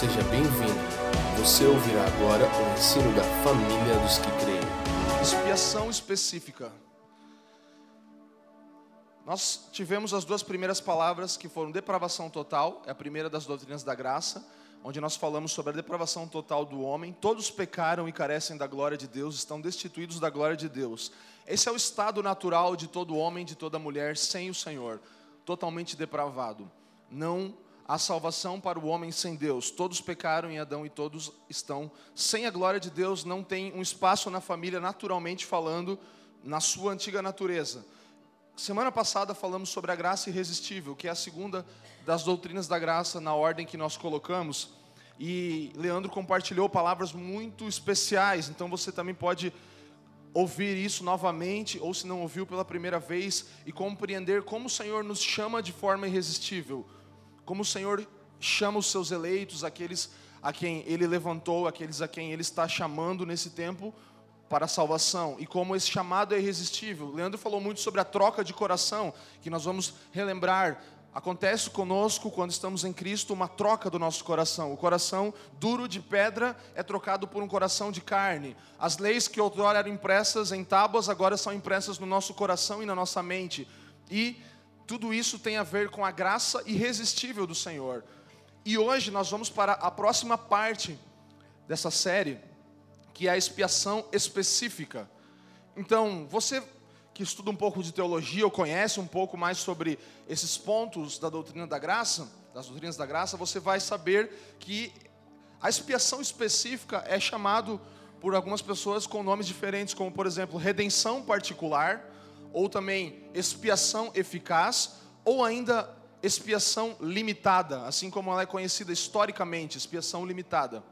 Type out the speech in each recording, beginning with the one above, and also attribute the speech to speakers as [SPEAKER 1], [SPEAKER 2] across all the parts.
[SPEAKER 1] Seja bem-vindo. Você ouvirá agora o ensino da família dos que creem.
[SPEAKER 2] Expiação específica. Nós tivemos as duas primeiras palavras que foram depravação total, é a primeira das doutrinas da graça, onde nós falamos sobre a depravação total do homem. Todos pecaram e carecem da glória de Deus, estão destituídos da glória de Deus. Esse é o estado natural de todo homem, de toda mulher sem o Senhor, totalmente depravado. Não há salvação para o homem sem Deus. Todos pecaram em Adão e todos estão sem a glória de Deus, não tem um espaço na família, naturalmente falando, na sua antiga natureza. Semana passada falamos sobre a graça irresistível, que é a segunda das doutrinas da graça na ordem que nós colocamos. E Leandro compartilhou palavras muito especiais, então você também pode ouvir isso novamente, ou se não ouviu pela primeira vez, e compreender como o Senhor nos chama de forma irresistível como o Senhor chama os seus eleitos, aqueles a quem Ele levantou, aqueles a quem Ele está chamando nesse tempo para a salvação, e como esse chamado é irresistível. Leandro falou muito sobre a troca de coração, que nós vamos relembrar. Acontece conosco, quando estamos em Cristo, uma troca do nosso coração. O coração duro de pedra é trocado por um coração de carne. As leis que outrora eram impressas em tábuas, agora são impressas no nosso coração e na nossa mente. E tudo isso tem a ver com a graça irresistível do Senhor. E hoje nós vamos para a próxima parte dessa série, que é a expiação específica. Então, você que estuda um pouco de teologia ou conhece um pouco mais sobre esses pontos da doutrina da graça, das doutrinas da graça, você vai saber que a expiação específica é chamado por algumas pessoas com nomes diferentes, como por exemplo, redenção particular, ou também expiação eficaz, ou ainda expiação limitada, assim como ela é conhecida historicamente, expiação limitada.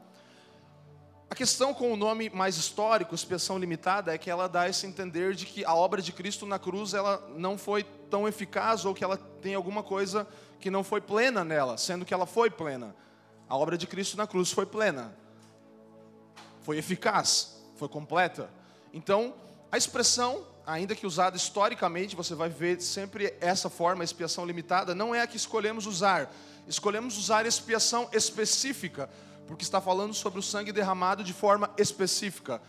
[SPEAKER 2] A questão com o nome mais histórico, expiação limitada, é que ela dá esse entender de que a obra de Cristo na cruz ela não foi tão eficaz ou que ela tem alguma coisa que não foi plena nela, sendo que ela foi plena. A obra de Cristo na cruz foi plena, foi eficaz, foi completa. Então, a expressão ainda que usada historicamente, você vai ver sempre essa forma, expiação limitada, não é a que escolhemos usar. Escolhemos usar expiação específica, porque está falando sobre o sangue derramado de forma específica,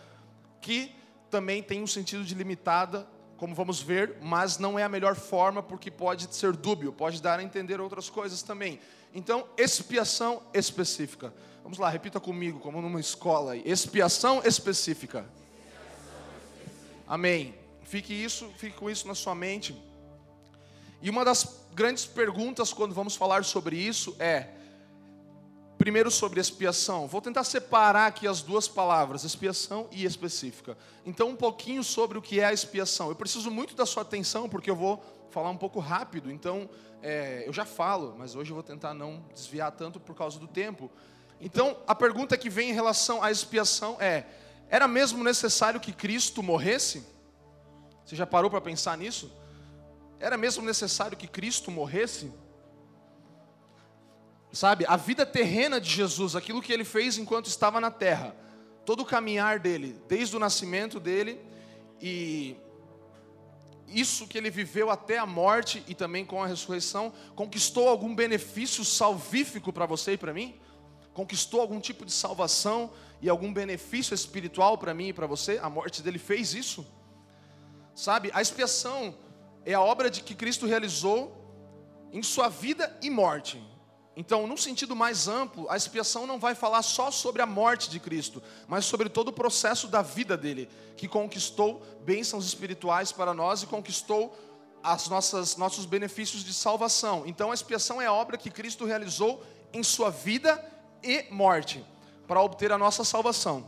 [SPEAKER 2] que também tem um sentido de limitada, como vamos ver, mas não é a melhor forma porque pode ser dúbio, pode dar a entender outras coisas também. Então, expiação específica. Vamos lá, repita comigo, como numa escola. Expiação específica. Amém. Fique isso, fique com isso na sua mente. E uma das grandes perguntas quando vamos falar sobre isso é primeiro sobre expiação. Vou tentar separar aqui as duas palavras, expiação e específica. Então um pouquinho sobre o que é a expiação. Eu preciso muito da sua atenção porque eu vou falar um pouco rápido. Então é, eu já falo, mas hoje eu vou tentar não desviar tanto por causa do tempo. Então a pergunta que vem em relação à expiação é: era mesmo necessário que Cristo morresse? Você já parou para pensar nisso? Era mesmo necessário que Cristo morresse? Sabe, a vida terrena de Jesus, aquilo que ele fez enquanto estava na terra, todo o caminhar dele, desde o nascimento dele e isso que ele viveu até a morte e também com a ressurreição, conquistou algum benefício salvífico para você e para mim? Conquistou algum tipo de salvação e algum benefício espiritual para mim e para você? A morte dele fez isso? Sabe, a expiação é a obra de que Cristo realizou em sua vida e morte. Então, num sentido mais amplo, a expiação não vai falar só sobre a morte de Cristo, mas sobre todo o processo da vida dele, que conquistou bênçãos espirituais para nós e conquistou as nossas nossos benefícios de salvação. Então, a expiação é a obra que Cristo realizou em sua vida e morte para obter a nossa salvação.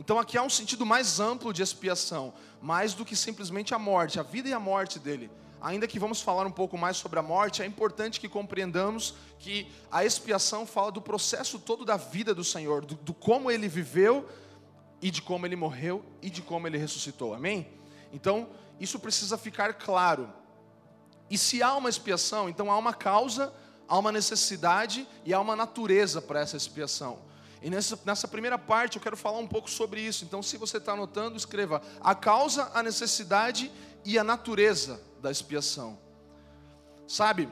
[SPEAKER 2] Então aqui há um sentido mais amplo de expiação, mais do que simplesmente a morte, a vida e a morte dele. Ainda que vamos falar um pouco mais sobre a morte, é importante que compreendamos que a expiação fala do processo todo da vida do Senhor, do, do como ele viveu e de como ele morreu e de como ele ressuscitou. Amém? Então, isso precisa ficar claro. E se há uma expiação, então há uma causa, há uma necessidade e há uma natureza para essa expiação. E nessa, nessa primeira parte eu quero falar um pouco sobre isso. Então, se você está anotando, escreva a causa, a necessidade e a natureza da expiação. Sabe,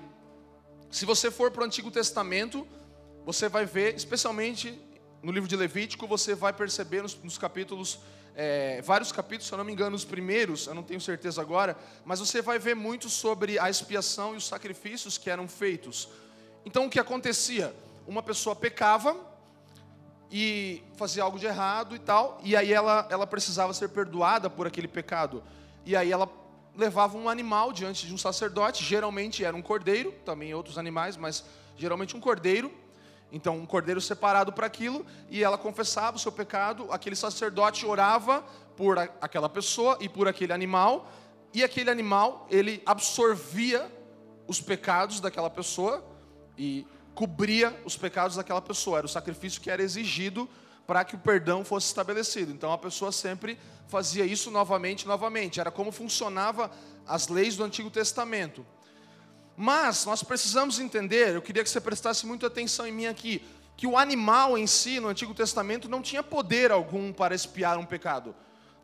[SPEAKER 2] se você for para o Antigo Testamento, você vai ver, especialmente no livro de Levítico, você vai perceber nos, nos capítulos, é, vários capítulos, se eu não me engano, os primeiros, eu não tenho certeza agora, mas você vai ver muito sobre a expiação e os sacrifícios que eram feitos. Então o que acontecia? Uma pessoa pecava e fazia algo de errado e tal, e aí ela, ela precisava ser perdoada por aquele pecado. E aí ela levava um animal diante de um sacerdote, geralmente era um cordeiro, também outros animais, mas geralmente um cordeiro. Então, um cordeiro separado para aquilo, e ela confessava o seu pecado, aquele sacerdote orava por aquela pessoa e por aquele animal, e aquele animal, ele absorvia os pecados daquela pessoa e cobria os pecados daquela pessoa. Era o sacrifício que era exigido para que o perdão fosse estabelecido. Então a pessoa sempre fazia isso novamente, novamente. Era como funcionava as leis do Antigo Testamento. Mas nós precisamos entender, eu queria que você prestasse muita atenção em mim aqui, que o animal em si, no Antigo Testamento, não tinha poder algum para espiar um pecado.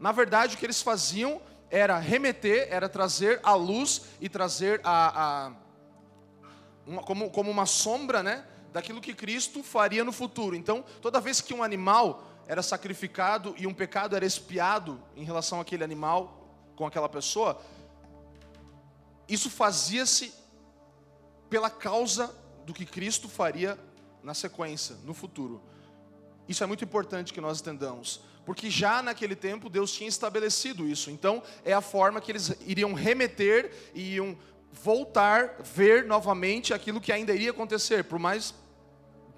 [SPEAKER 2] Na verdade, o que eles faziam era remeter, era trazer a luz e trazer a, a uma, como, como uma sombra, né? daquilo que Cristo faria no futuro. Então, toda vez que um animal era sacrificado e um pecado era expiado em relação àquele animal com aquela pessoa, isso fazia-se pela causa do que Cristo faria na sequência, no futuro. Isso é muito importante que nós entendamos, porque já naquele tempo Deus tinha estabelecido isso. Então, é a forma que eles iriam remeter e iam voltar, ver novamente aquilo que ainda iria acontecer, por mais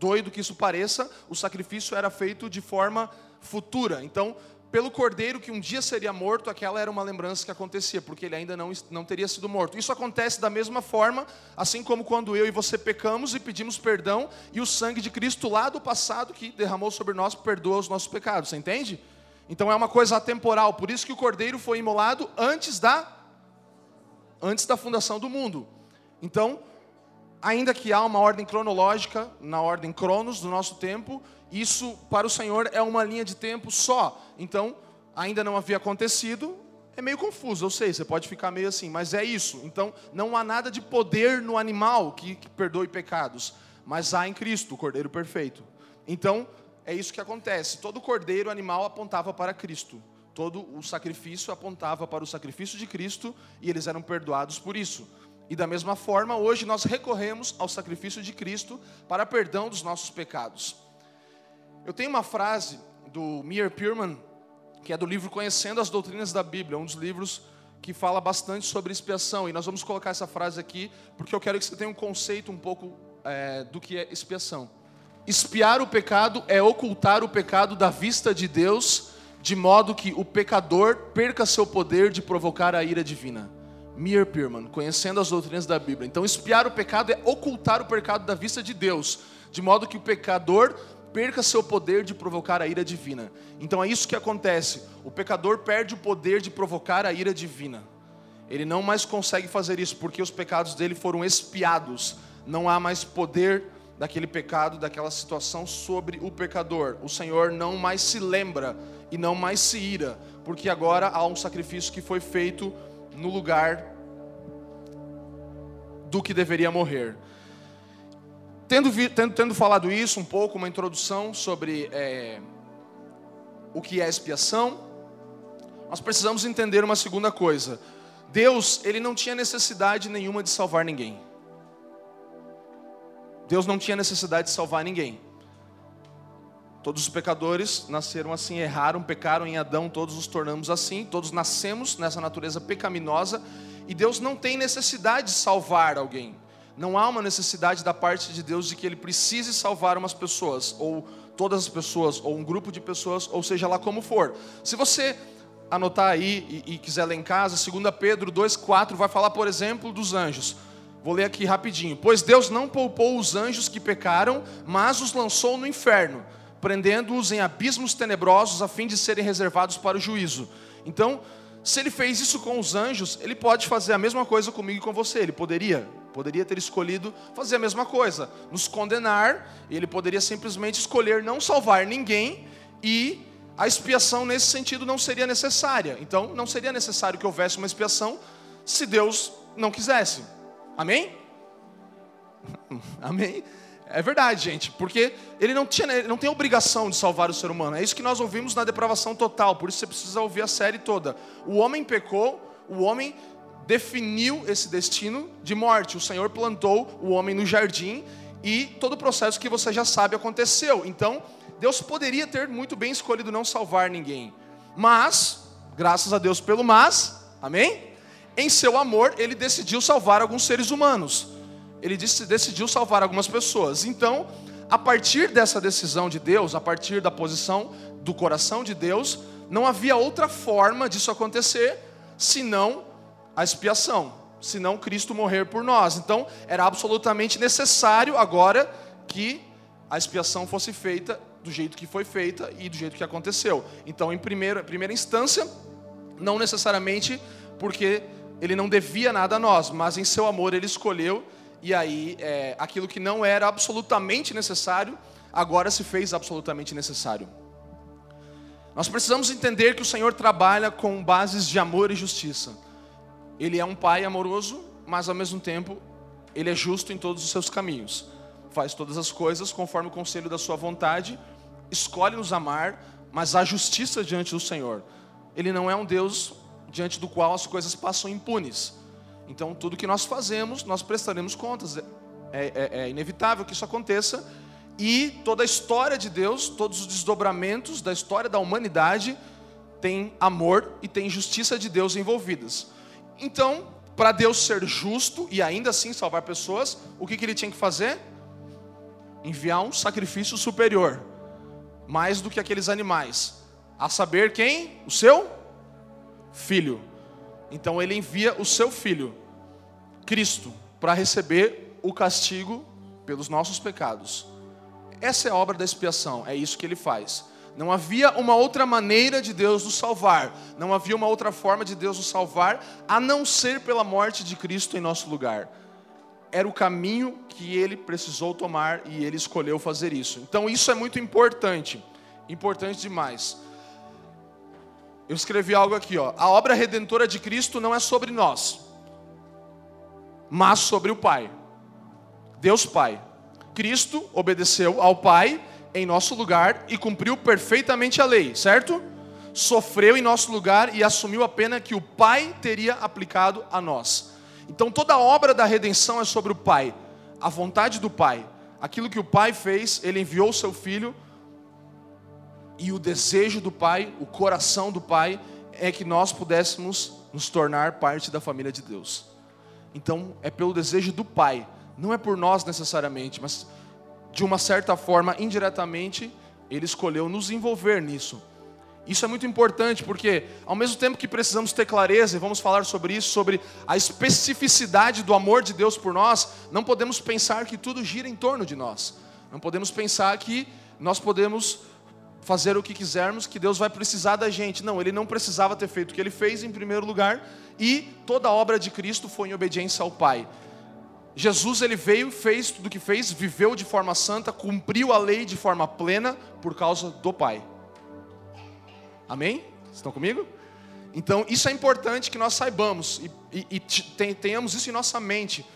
[SPEAKER 2] doido que isso pareça, o sacrifício era feito de forma futura. Então, pelo cordeiro que um dia seria morto, aquela era uma lembrança que acontecia, porque ele ainda não, não teria sido morto. Isso acontece da mesma forma, assim como quando eu e você pecamos e pedimos perdão, e o sangue de Cristo lá do passado que derramou sobre nós perdoa os nossos pecados, você entende? Então é uma coisa atemporal, por isso que o cordeiro foi imolado antes da antes da fundação do mundo. Então, ainda que há uma ordem cronológica, na ordem cronos do nosso tempo, isso para o Senhor é uma linha de tempo só. Então, ainda não havia acontecido, é meio confuso, eu sei, você pode ficar meio assim, mas é isso. Então, não há nada de poder no animal que, que perdoe pecados, mas há em Cristo, o Cordeiro perfeito. Então, é isso que acontece. Todo cordeiro animal apontava para Cristo. Todo o sacrifício apontava para o sacrifício de Cristo e eles eram perdoados por isso. E da mesma forma, hoje nós recorremos ao sacrifício de Cristo para perdão dos nossos pecados. Eu tenho uma frase do Meir Pierman, que é do livro Conhecendo as Doutrinas da Bíblia, um dos livros que fala bastante sobre expiação. E nós vamos colocar essa frase aqui, porque eu quero que você tenha um conceito um pouco é, do que é expiação. Espiar o pecado é ocultar o pecado da vista de Deus, de modo que o pecador perca seu poder de provocar a ira divina. Meir Pierman, conhecendo as doutrinas da Bíblia. Então, espiar o pecado é ocultar o pecado da vista de Deus, de modo que o pecador perca seu poder de provocar a ira divina. Então é isso que acontece. O pecador perde o poder de provocar a ira divina. Ele não mais consegue fazer isso porque os pecados dele foram expiados. Não há mais poder daquele pecado, daquela situação sobre o pecador. O Senhor não mais se lembra e não mais se ira, porque agora há um sacrifício que foi feito no lugar do que deveria morrer. Tendo, tendo, tendo falado isso, um pouco, uma introdução sobre é, o que é expiação, nós precisamos entender uma segunda coisa. Deus, ele não tinha necessidade nenhuma de salvar ninguém. Deus não tinha necessidade de salvar ninguém. Todos os pecadores nasceram assim, erraram, pecaram em Adão, todos nos tornamos assim, todos nascemos nessa natureza pecaminosa e Deus não tem necessidade de salvar alguém. Não há uma necessidade da parte de Deus de que ele precise salvar umas pessoas, ou todas as pessoas, ou um grupo de pessoas, ou seja lá como for. Se você anotar aí e, e quiser ler em casa, 2 Pedro 2,4 vai falar, por exemplo, dos anjos. Vou ler aqui rapidinho. Pois Deus não poupou os anjos que pecaram, mas os lançou no inferno prendendo-os em abismos tenebrosos a fim de serem reservados para o juízo. Então, se ele fez isso com os anjos, ele pode fazer a mesma coisa comigo e com você. Ele poderia, poderia ter escolhido fazer a mesma coisa, nos condenar. Ele poderia simplesmente escolher não salvar ninguém e a expiação nesse sentido não seria necessária. Então, não seria necessário que houvesse uma expiação se Deus não quisesse. Amém? Amém? É verdade, gente, porque ele não, tinha, ele não tem obrigação de salvar o ser humano. É isso que nós ouvimos na depravação total, por isso você precisa ouvir a série toda. O homem pecou, o homem definiu esse destino de morte. O Senhor plantou o homem no jardim e todo o processo que você já sabe aconteceu. Então, Deus poderia ter muito bem escolhido não salvar ninguém. Mas, graças a Deus pelo mas, amém? Em seu amor, ele decidiu salvar alguns seres humanos ele decidiu salvar algumas pessoas. Então, a partir dessa decisão de Deus, a partir da posição do coração de Deus, não havia outra forma disso acontecer senão a expiação, senão Cristo morrer por nós. Então, era absolutamente necessário agora que a expiação fosse feita do jeito que foi feita e do jeito que aconteceu. Então, em primeira, primeira instância, não necessariamente porque ele não devia nada a nós, mas em seu amor ele escolheu e aí é, aquilo que não era absolutamente necessário, agora se fez absolutamente necessário. Nós precisamos entender que o Senhor trabalha com bases de amor e justiça. Ele é um pai amoroso, mas ao mesmo tempo ele é justo em todos os seus caminhos. Faz todas as coisas conforme o conselho da sua vontade, escolhe nos amar, mas há justiça diante do Senhor. Ele não é um Deus diante do qual as coisas passam impunes. Então, tudo que nós fazemos, nós prestaremos contas. É, é, é, inevitável que isso aconteça. E toda a história de Deus, todos os desdobramentos da história da humanidade, tem amor e tem justiça de Deus envolvidas. Então, para Deus ser justo e ainda assim salvar pessoas, o que, que ele tinha que fazer? Enviar um sacrifício superior, mais do que aqueles animais. A saber quem? O seu filho. Então ele envia o seu filho, Cristo, para receber o castigo pelos nossos pecados. Essa é a obra da expiação, é isso que ele faz. Não havia uma outra maneira de Deus nos salvar, não havia uma outra forma de Deus nos salvar, a não ser pela morte de Cristo em nosso lugar. Era o caminho que ele precisou tomar e ele escolheu fazer isso. Então isso é muito importante, importante demais. Eu escrevi algo aqui, ó. A obra redentora de Cristo não é sobre nós, mas sobre o Pai. Deus Pai. Cristo obedeceu ao Pai em nosso lugar e cumpriu perfeitamente a lei, certo? Sofreu em nosso lugar e assumiu a pena que o Pai teria aplicado a nós. Então toda a obra da redenção é sobre o Pai, a vontade do Pai. Aquilo que o Pai fez, ele enviou o seu filho e o desejo do Pai, o coração do Pai, é que nós pudéssemos nos tornar parte da família de Deus. Então, é pelo desejo do Pai, não é por nós necessariamente, mas de uma certa forma, indiretamente, Ele escolheu nos envolver nisso. Isso é muito importante porque, ao mesmo tempo que precisamos ter clareza, e vamos falar sobre isso, sobre a especificidade do amor de Deus por nós, não podemos pensar que tudo gira em torno de nós. Não podemos pensar que nós podemos fazer o que quisermos, que Deus vai precisar da gente. Não, ele não precisava ter feito o que ele fez em primeiro lugar, e toda a obra de Cristo foi em obediência ao Pai. Jesus ele veio, fez tudo o que fez, viveu de forma santa, cumpriu a lei de forma plena por causa do Pai. Amém? Estão comigo? Então isso é importante que nós saibamos e, e, e tenhamos isso em nossa mente.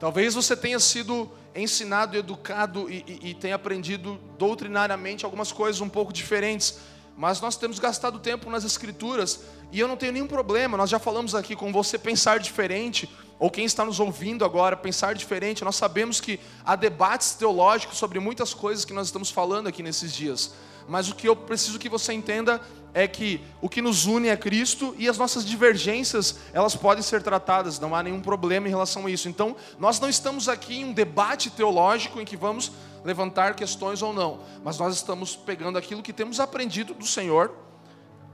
[SPEAKER 2] Talvez você tenha sido ensinado, educado e, e, e tem aprendido doutrinariamente algumas coisas um pouco diferentes, mas nós temos gastado tempo nas escrituras e eu não tenho nenhum problema. Nós já falamos aqui com você pensar diferente, ou quem está nos ouvindo agora pensar diferente. Nós sabemos que há debates teológicos sobre muitas coisas que nós estamos falando aqui nesses dias, mas o que eu preciso que você entenda é que o que nos une é Cristo e as nossas divergências, elas podem ser tratadas, não há nenhum problema em relação a isso. Então, nós não estamos aqui em um debate teológico em que vamos levantar questões ou não, mas nós estamos pegando aquilo que temos aprendido do Senhor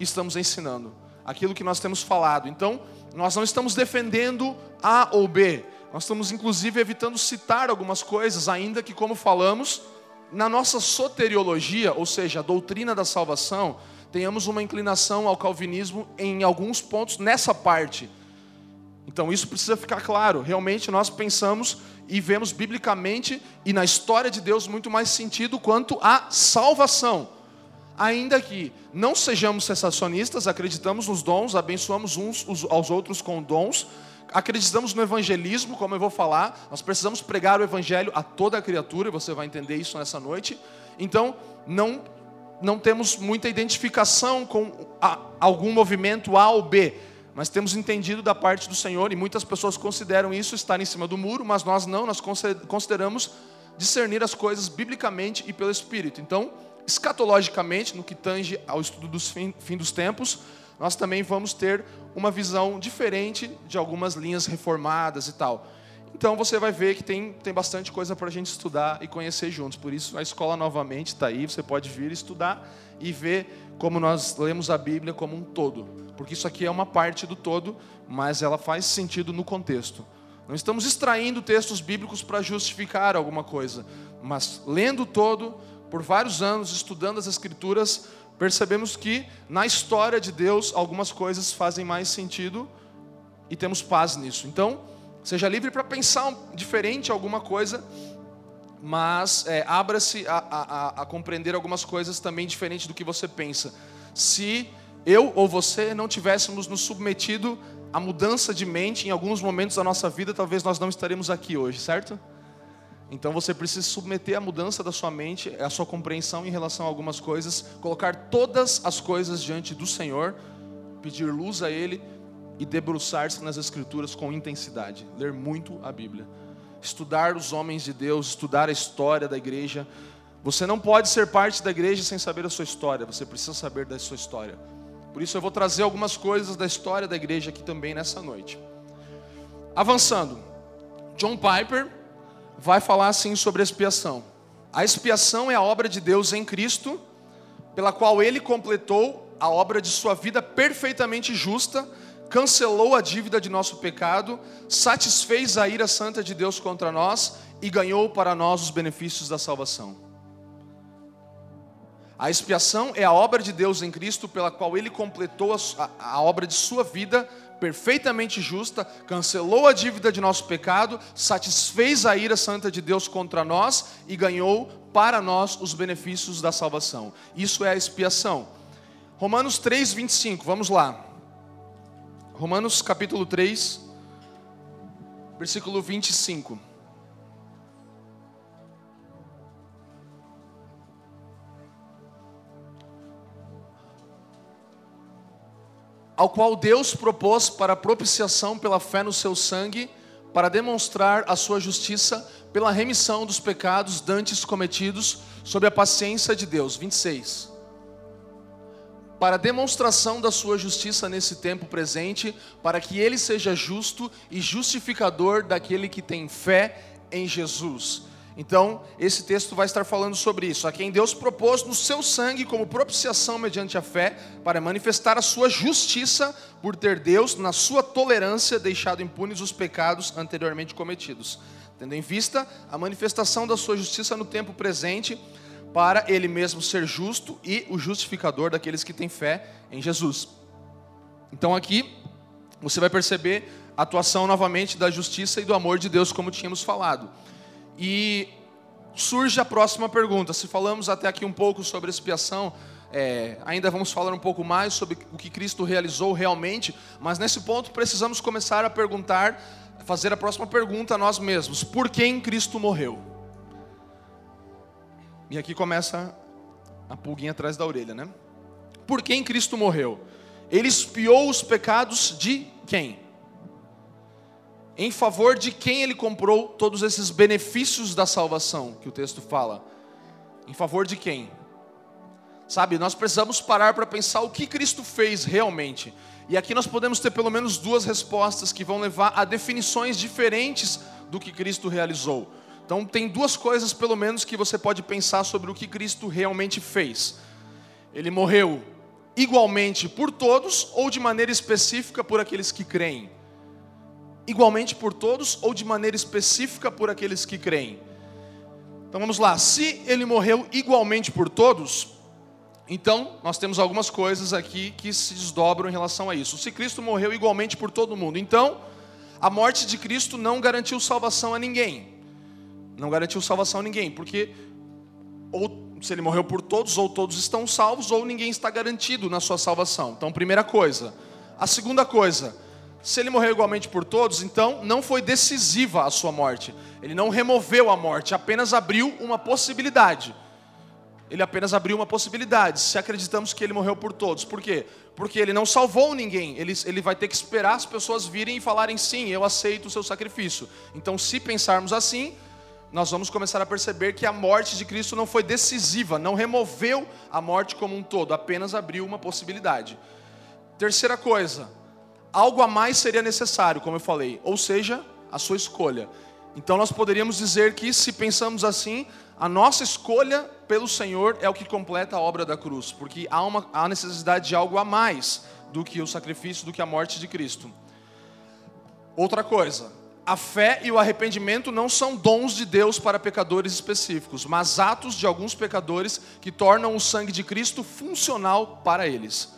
[SPEAKER 2] e estamos ensinando, aquilo que nós temos falado. Então, nós não estamos defendendo A ou B, nós estamos inclusive evitando citar algumas coisas, ainda que, como falamos, na nossa soteriologia, ou seja, a doutrina da salvação, tenhamos uma inclinação ao calvinismo em alguns pontos nessa parte. Então isso precisa ficar claro. Realmente nós pensamos e vemos biblicamente e na história de Deus muito mais sentido quanto à salvação. Ainda que não sejamos sensacionistas, acreditamos nos dons, abençoamos uns aos outros com dons, acreditamos no evangelismo, como eu vou falar, nós precisamos pregar o evangelho a toda a criatura, você vai entender isso nessa noite. Então, não não temos muita identificação com a, algum movimento A ou B, mas temos entendido da parte do Senhor, e muitas pessoas consideram isso estar em cima do muro, mas nós não, nós consideramos discernir as coisas biblicamente e pelo Espírito. Então, escatologicamente, no que tange ao estudo dos fim, fim dos tempos, nós também vamos ter uma visão diferente de algumas linhas reformadas e tal. Então você vai ver que tem, tem bastante coisa para a gente estudar e conhecer juntos. Por isso a escola novamente está aí, você pode vir estudar e ver como nós lemos a Bíblia como um todo. Porque isso aqui é uma parte do todo, mas ela faz sentido no contexto. Não estamos extraindo textos bíblicos para justificar alguma coisa, mas lendo todo, por vários anos, estudando as Escrituras, percebemos que na história de Deus algumas coisas fazem mais sentido e temos paz nisso. Então, seja livre para pensar diferente alguma coisa, mas é, abra-se a, a, a, compreender algumas coisas também diferente do que você pensa. Se eu ou você não tivéssemos nos submetido à mudança de mente em alguns momentos da nossa vida, talvez nós não estaremos aqui hoje, certo? Então você precisa submeter a mudança da sua mente, a sua compreensão em relação a algumas coisas, colocar todas as coisas diante do Senhor, pedir luz a Ele e debruçar-se nas Escrituras com intensidade, ler muito a Bíblia, estudar os homens de Deus, estudar a história da igreja. Você não pode ser parte da igreja sem saber a sua história, você precisa saber da sua história. Por isso eu vou trazer algumas coisas da história da igreja aqui também nessa noite. Avançando, John Piper vai falar assim sobre a expiação. A expiação é a obra de Deus em Cristo, pela qual ele completou a obra de sua vida perfeitamente justa, cancelou a dívida de nosso pecado, satisfez a ira santa de Deus contra nós e ganhou para nós os benefícios da salvação. A expiação é a obra de Deus em Cristo, pela qual ele completou a, a obra de sua vida perfeitamente justa, cancelou a dívida de nosso pecado, satisfez a ira santa de Deus contra nós e ganhou para nós os benefícios da salvação. Isso é a expiação. Romanos 3, 25, vamos lá. Romanos capítulo 3, versículo 25. Ao qual Deus propôs para propiciação pela fé no seu sangue, para demonstrar a sua justiça pela remissão dos pecados dantes cometidos sob a paciência de Deus. 26. Para demonstração da sua justiça nesse tempo presente, para que ele seja justo e justificador daquele que tem fé em Jesus. Então, esse texto vai estar falando sobre isso. A quem Deus propôs no seu sangue como propiciação mediante a fé, para manifestar a sua justiça, por ter Deus, na sua tolerância, deixado impunes os pecados anteriormente cometidos. Tendo em vista a manifestação da sua justiça no tempo presente, para ele mesmo ser justo e o justificador daqueles que têm fé em Jesus. Então, aqui, você vai perceber a atuação novamente da justiça e do amor de Deus, como tínhamos falado. E surge a próxima pergunta. Se falamos até aqui um pouco sobre expiação, é, ainda vamos falar um pouco mais sobre o que Cristo realizou realmente, mas nesse ponto precisamos começar a perguntar, fazer a próxima pergunta a nós mesmos: por quem Cristo morreu? E aqui começa a pulguinha atrás da orelha, né? Por quem Cristo morreu? Ele expiou os pecados de quem? Em favor de quem ele comprou todos esses benefícios da salvação que o texto fala. Em favor de quem? Sabe, nós precisamos parar para pensar o que Cristo fez realmente. E aqui nós podemos ter pelo menos duas respostas que vão levar a definições diferentes do que Cristo realizou. Então, tem duas coisas pelo menos que você pode pensar sobre o que Cristo realmente fez. Ele morreu igualmente por todos ou de maneira específica por aqueles que creem igualmente por todos ou de maneira específica por aqueles que creem? Então vamos lá, se ele morreu igualmente por todos, então nós temos algumas coisas aqui que se desdobram em relação a isso. Se Cristo morreu igualmente por todo mundo, então a morte de Cristo não garantiu salvação a ninguém. Não garantiu salvação a ninguém, porque ou se ele morreu por todos, ou todos estão salvos, ou ninguém está garantido na sua salvação. Então, primeira coisa. A segunda coisa, se ele morreu igualmente por todos, então não foi decisiva a sua morte. Ele não removeu a morte, apenas abriu uma possibilidade. Ele apenas abriu uma possibilidade, se acreditamos que ele morreu por todos. Por quê? Porque ele não salvou ninguém. Ele, ele vai ter que esperar as pessoas virem e falarem sim, eu aceito o seu sacrifício. Então, se pensarmos assim, nós vamos começar a perceber que a morte de Cristo não foi decisiva, não removeu a morte como um todo, apenas abriu uma possibilidade. Terceira coisa, algo a mais seria necessário, como eu falei, ou seja, a sua escolha. Então nós poderíamos dizer que, se pensamos assim, a nossa escolha pelo Senhor é o que completa a obra da cruz, porque há uma há necessidade de algo a mais do que o sacrifício, do que a morte de Cristo. Outra coisa, a fé e o arrependimento não são dons de Deus para pecadores específicos, mas atos de alguns pecadores que tornam o sangue de Cristo funcional para eles.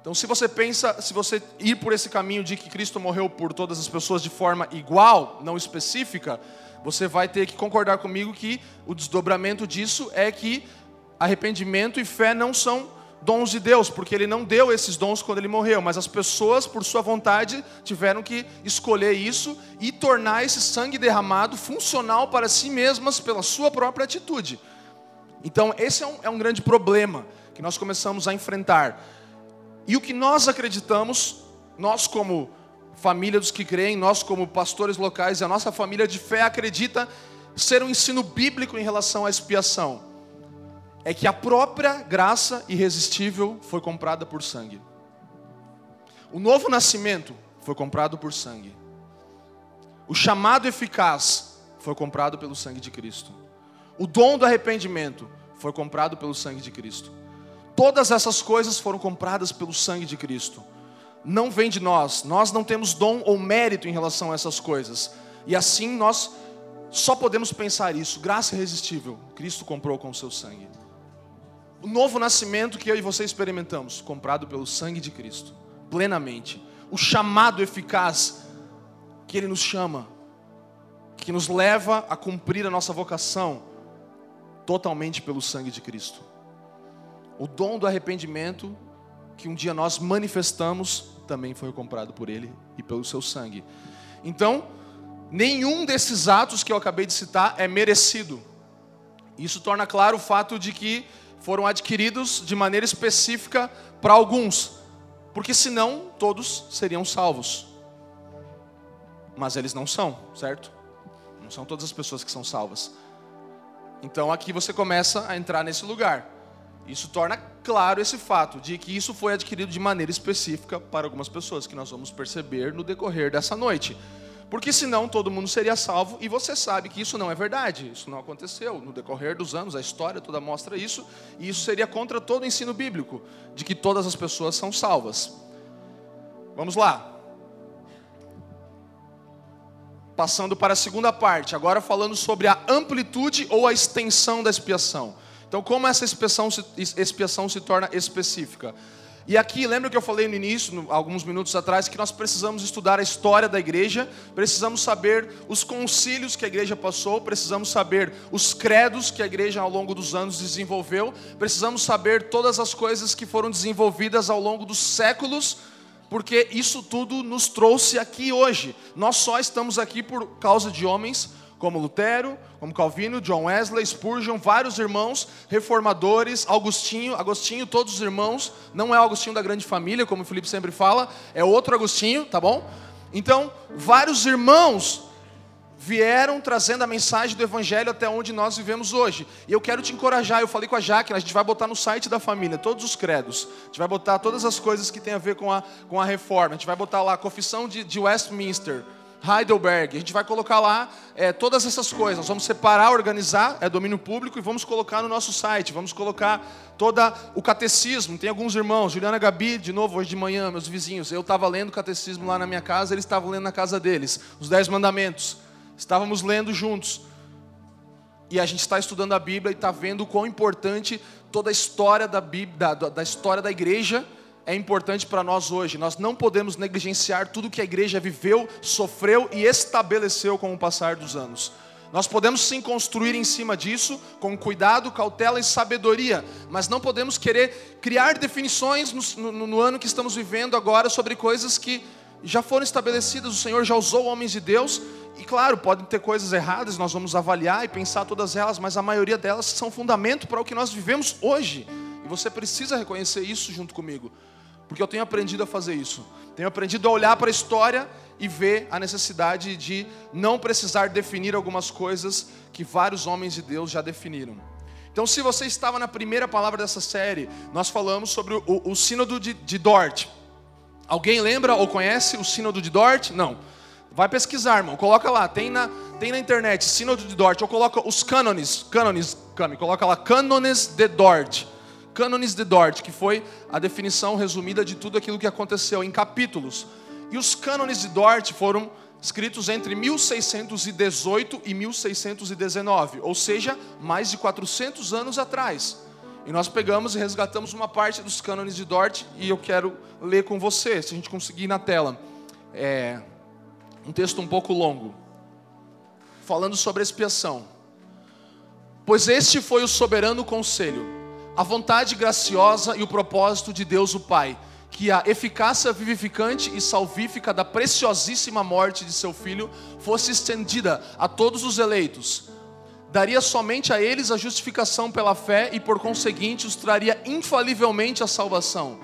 [SPEAKER 2] Então, se você pensa, se você ir por esse caminho de que Cristo morreu por todas as pessoas de forma igual, não específica, você vai ter que concordar comigo que o desdobramento disso é que arrependimento e fé não são dons de Deus, porque ele não deu esses dons quando ele morreu, mas as pessoas, por sua vontade, tiveram que escolher isso e tornar esse sangue derramado funcional para si mesmas pela sua própria atitude. Então, esse é um, é um grande problema que nós começamos a enfrentar. E o que nós acreditamos, nós como família dos que creem, nós como pastores locais e a nossa família de fé acredita ser um ensino bíblico em relação à expiação é que a própria graça irresistível foi comprada por sangue. O novo nascimento foi comprado por sangue. O chamado eficaz foi comprado pelo sangue de Cristo. O dom do arrependimento foi comprado pelo sangue de Cristo. Todas essas coisas foram compradas pelo sangue de Cristo. Não vem de nós, nós não temos dom ou mérito em relação a essas coisas. E assim nós só podemos pensar isso, graça irresistível, Cristo comprou com o seu sangue o novo nascimento que eu e você experimentamos, comprado pelo sangue de Cristo, plenamente. O chamado eficaz que Ele nos chama, que nos leva a cumprir a nossa vocação, totalmente pelo sangue de Cristo. O dom do arrependimento que um dia nós manifestamos, também foi comprado por Ele e pelo seu sangue. Então, nenhum desses atos que eu acabei de citar é merecido. Isso torna claro o fato de que foram adquiridos de maneira específica para alguns, porque senão todos seriam salvos. Mas eles não são, certo? Não são todas as pessoas que são salvas. Então aqui você começa a entrar nesse lugar. Isso torna claro esse fato de que isso foi adquirido de maneira específica para algumas pessoas, que nós vamos perceber no decorrer dessa noite. Porque senão todo mundo seria salvo, e você sabe que isso não é verdade, isso não aconteceu. No decorrer dos anos, a história toda mostra isso, e isso seria contra todo o ensino bíblico, de que todas as pessoas são salvas. Vamos lá. Passando para a segunda parte, agora falando sobre a amplitude ou a extensão da expiação. Então, como essa expiação se, expiação se torna específica? E aqui, lembra que eu falei no início, no, alguns minutos atrás, que nós precisamos estudar a história da igreja, precisamos saber os concílios que a igreja passou, precisamos saber os credos que a igreja ao longo dos anos desenvolveu, precisamos saber todas as coisas que foram desenvolvidas ao longo dos séculos, porque isso tudo nos trouxe aqui hoje. Nós só estamos aqui por causa de homens como Lutero, como Calvino, John Wesley, Spurgeon, vários irmãos reformadores, Agostinho, Agostinho, todos os irmãos, não é Agostinho da grande família, como o Felipe sempre fala, é outro Agostinho, tá bom? Então, vários irmãos vieram trazendo a mensagem do Evangelho até onde nós vivemos hoje. E eu quero te encorajar, eu falei com a Jaque, a gente vai botar no site da família todos os credos, a gente vai botar todas as coisas que tem a ver com a, com a reforma, a gente vai botar lá a confissão de, de Westminster, Heidelberg. A gente vai colocar lá é, todas essas coisas. Nós vamos separar, organizar, é domínio público, e vamos colocar no nosso site. Vamos colocar todo o catecismo. Tem alguns irmãos, Juliana Gabi, de novo, hoje de manhã, meus vizinhos. Eu estava lendo o catecismo lá na minha casa, eles estavam lendo na casa deles. Os Dez Mandamentos. Estávamos lendo juntos. E a gente está estudando a Bíblia e está vendo o quão importante toda a história da, Bíblia, da, da história da igreja é importante para nós hoje. Nós não podemos negligenciar tudo que a igreja viveu, sofreu e estabeleceu com o passar dos anos. Nós podemos sim construir em cima disso, com cuidado, cautela e sabedoria, mas não podemos querer criar definições no, no, no ano que estamos vivendo agora sobre coisas que já foram estabelecidas, o Senhor já usou homens de Deus, e claro, podem ter coisas erradas, nós vamos avaliar e pensar todas elas, mas a maioria delas são fundamento para o que nós vivemos hoje. E você precisa reconhecer isso junto comigo, porque eu tenho aprendido a fazer isso. Tenho aprendido a olhar para a história e ver a necessidade de não precisar definir algumas coisas que vários homens de Deus já definiram. Então, se você estava na primeira palavra dessa série, nós falamos sobre o, o, sínodo de, de Dort. Alguém lembra ou conhece o sínodo de Dort? Não. Vai pesquisar, irmão. Coloca lá, tem na, tem na internet, sínodo de Dort. Ou coloca os cânones, cânones, coloca lá, cânones de Dort. Cânones de Dort, que foi a definição resumida de tudo aquilo que aconteceu em capítulos. E os cânones de Dort foram escritos entre 1618 e 1619, ou seja, mais de 400 anos atrás. E nós pegamos e resgatamos uma parte dos cânones de Dort e eu quero ler com você, se a gente conseguir na tela. É um texto um pouco longo, falando sobre expiação. Pois este foi o soberano conselho, a vontade graciosa e o propósito de Deus o Pai que a eficácia vivificante e salvífica da preciosíssima morte de seu filho fosse estendida a todos os eleitos. Daria somente a eles a justificação pela fé e, por conseguinte, os traria infalivelmente a salvação.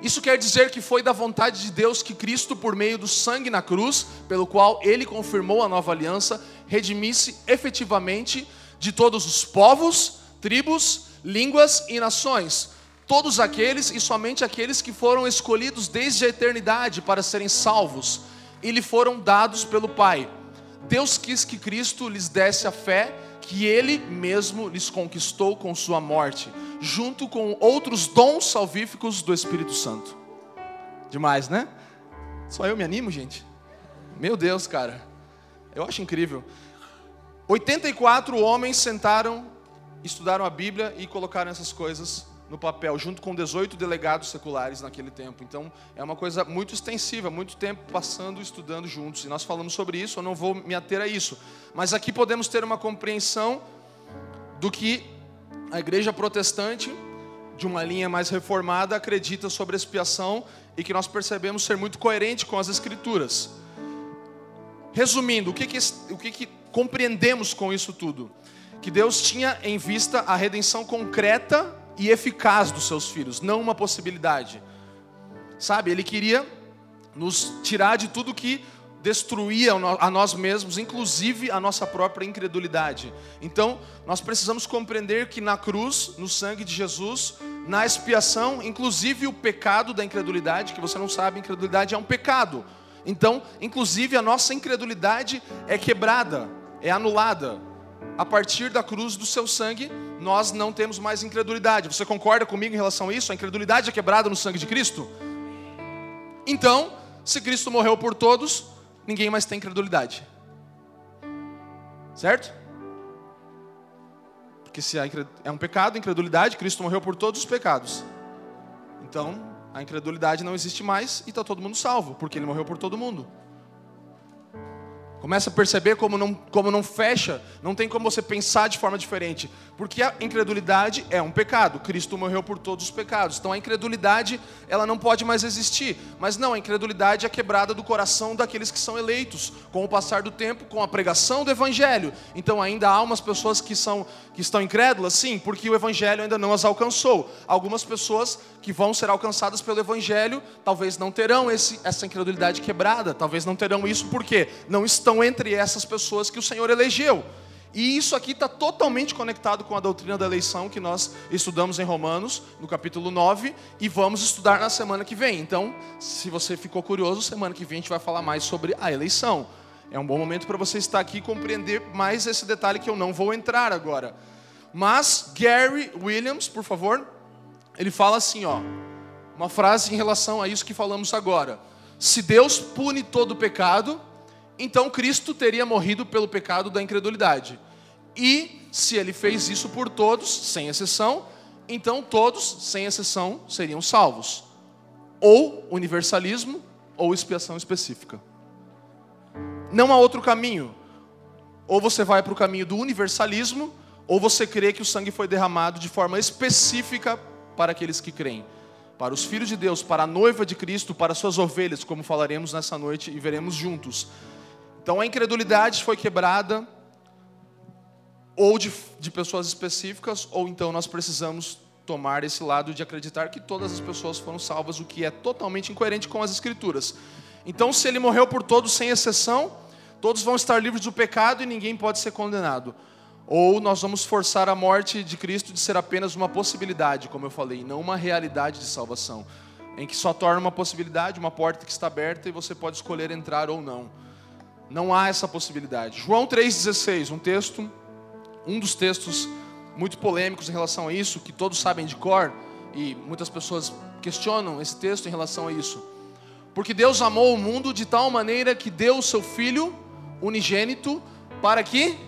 [SPEAKER 2] Isso quer dizer que foi da vontade de Deus que Cristo, por meio do sangue na cruz, pelo qual ele confirmou a nova aliança, redimisse efetivamente de todos os povos, tribos, línguas e nações todos aqueles e somente aqueles que foram escolhidos desde a eternidade para serem salvos e lhe foram dados pelo Pai. Deus quis que Cristo lhes desse a fé que ele mesmo lhes conquistou com sua morte, junto com outros dons salvíficos do Espírito Santo. Demais, né? Só eu me animo, gente. Meu Deus, cara. Eu acho incrível. 84 homens sentaram, estudaram a Bíblia e colocaram essas coisas no papel, junto com 18 delegados seculares naquele tempo. Então, é uma coisa muito extensiva, muito tempo passando, estudando juntos. E nós falamos sobre isso, eu não vou me ater a isso. Mas aqui podemos ter uma compreensão do que a igreja protestante, de uma linha mais reformada, acredita sobre expiação e que nós percebemos ser muito coerente com as Escrituras. Resumindo, o que, que, o que, que compreendemos com isso tudo? Que Deus tinha em vista a redenção concreta e eficaz dos seus filhos, não uma possibilidade. Sabe, ele queria nos tirar de tudo que destruía a nós mesmos, inclusive a nossa própria incredulidade. Então, nós precisamos compreender que na cruz, no sangue de Jesus, na expiação, inclusive o pecado da incredulidade, que você não sabe, incredulidade é um pecado. Então, inclusive a nossa incredulidade é quebrada, é anulada a partir da cruz do seu sangue nós não temos mais incredulidade. Você concorda comigo em relação a isso? A incredulidade é quebrada no sangue de Cristo? Então, se Cristo morreu por todos, ninguém mais tem incredulidade. Certo? Porque se é um pecado, incredulidade, Cristo morreu por todos os pecados. Então, a incredulidade não existe mais e está todo mundo salvo, porque ele morreu por todo mundo. Começa a perceber como não, como não fecha, não tem como você pensar de forma diferente. Porque a incredulidade é um pecado. Cristo morreu por todos os pecados. Então a incredulidade, ela não pode mais existir. Mas não, a incredulidade é quebrada do coração daqueles que são eleitos, com o passar do tempo, com a pregação do evangelho. Então ainda há umas pessoas que são que estão incrédulas, sim, porque o evangelho ainda não as alcançou. Algumas pessoas que vão ser alcançadas pelo evangelho, talvez não terão esse, essa incredulidade quebrada, talvez não terão isso porque não estão entre essas pessoas que o Senhor elegeu. E isso aqui está totalmente conectado com a doutrina da eleição que nós estudamos em Romanos, no capítulo 9, e vamos estudar na semana que vem. Então, se você ficou curioso, semana que vem a gente vai falar mais sobre a eleição. É um bom momento para você estar aqui e compreender mais esse detalhe que eu não vou entrar agora. Mas Gary Williams, por favor, ele fala assim, ó, uma frase em relação a isso que falamos agora. Se Deus pune todo o pecado, então Cristo teria morrido pelo pecado da incredulidade. E se ele fez isso por todos, sem exceção, então todos, sem exceção, seriam salvos. Ou universalismo, ou expiação específica. Não há outro caminho. Ou você vai para o caminho do universalismo, ou você crê que o sangue foi derramado de forma específica para aqueles que creem. para os filhos de Deus, para a noiva de Cristo, para suas ovelhas, como falaremos nessa noite e veremos juntos. Então a incredulidade foi quebrada, ou de, de pessoas específicas, ou então nós precisamos tomar esse lado de acreditar que todas as pessoas foram salvas, o que é totalmente incoerente com as Escrituras. Então, se ele morreu por todos sem exceção, todos vão estar livres do pecado e ninguém pode ser condenado. Ou nós vamos forçar a morte de Cristo de ser apenas uma possibilidade, como eu falei, não uma realidade de salvação, em que só torna uma possibilidade, uma porta que está aberta e você pode escolher entrar ou não. Não há essa possibilidade. João 3,16, um texto, um dos textos muito polêmicos em relação a isso, que todos sabem de cor, e muitas pessoas questionam esse texto em relação a isso. Porque Deus amou o mundo de tal maneira que deu o seu Filho unigênito para que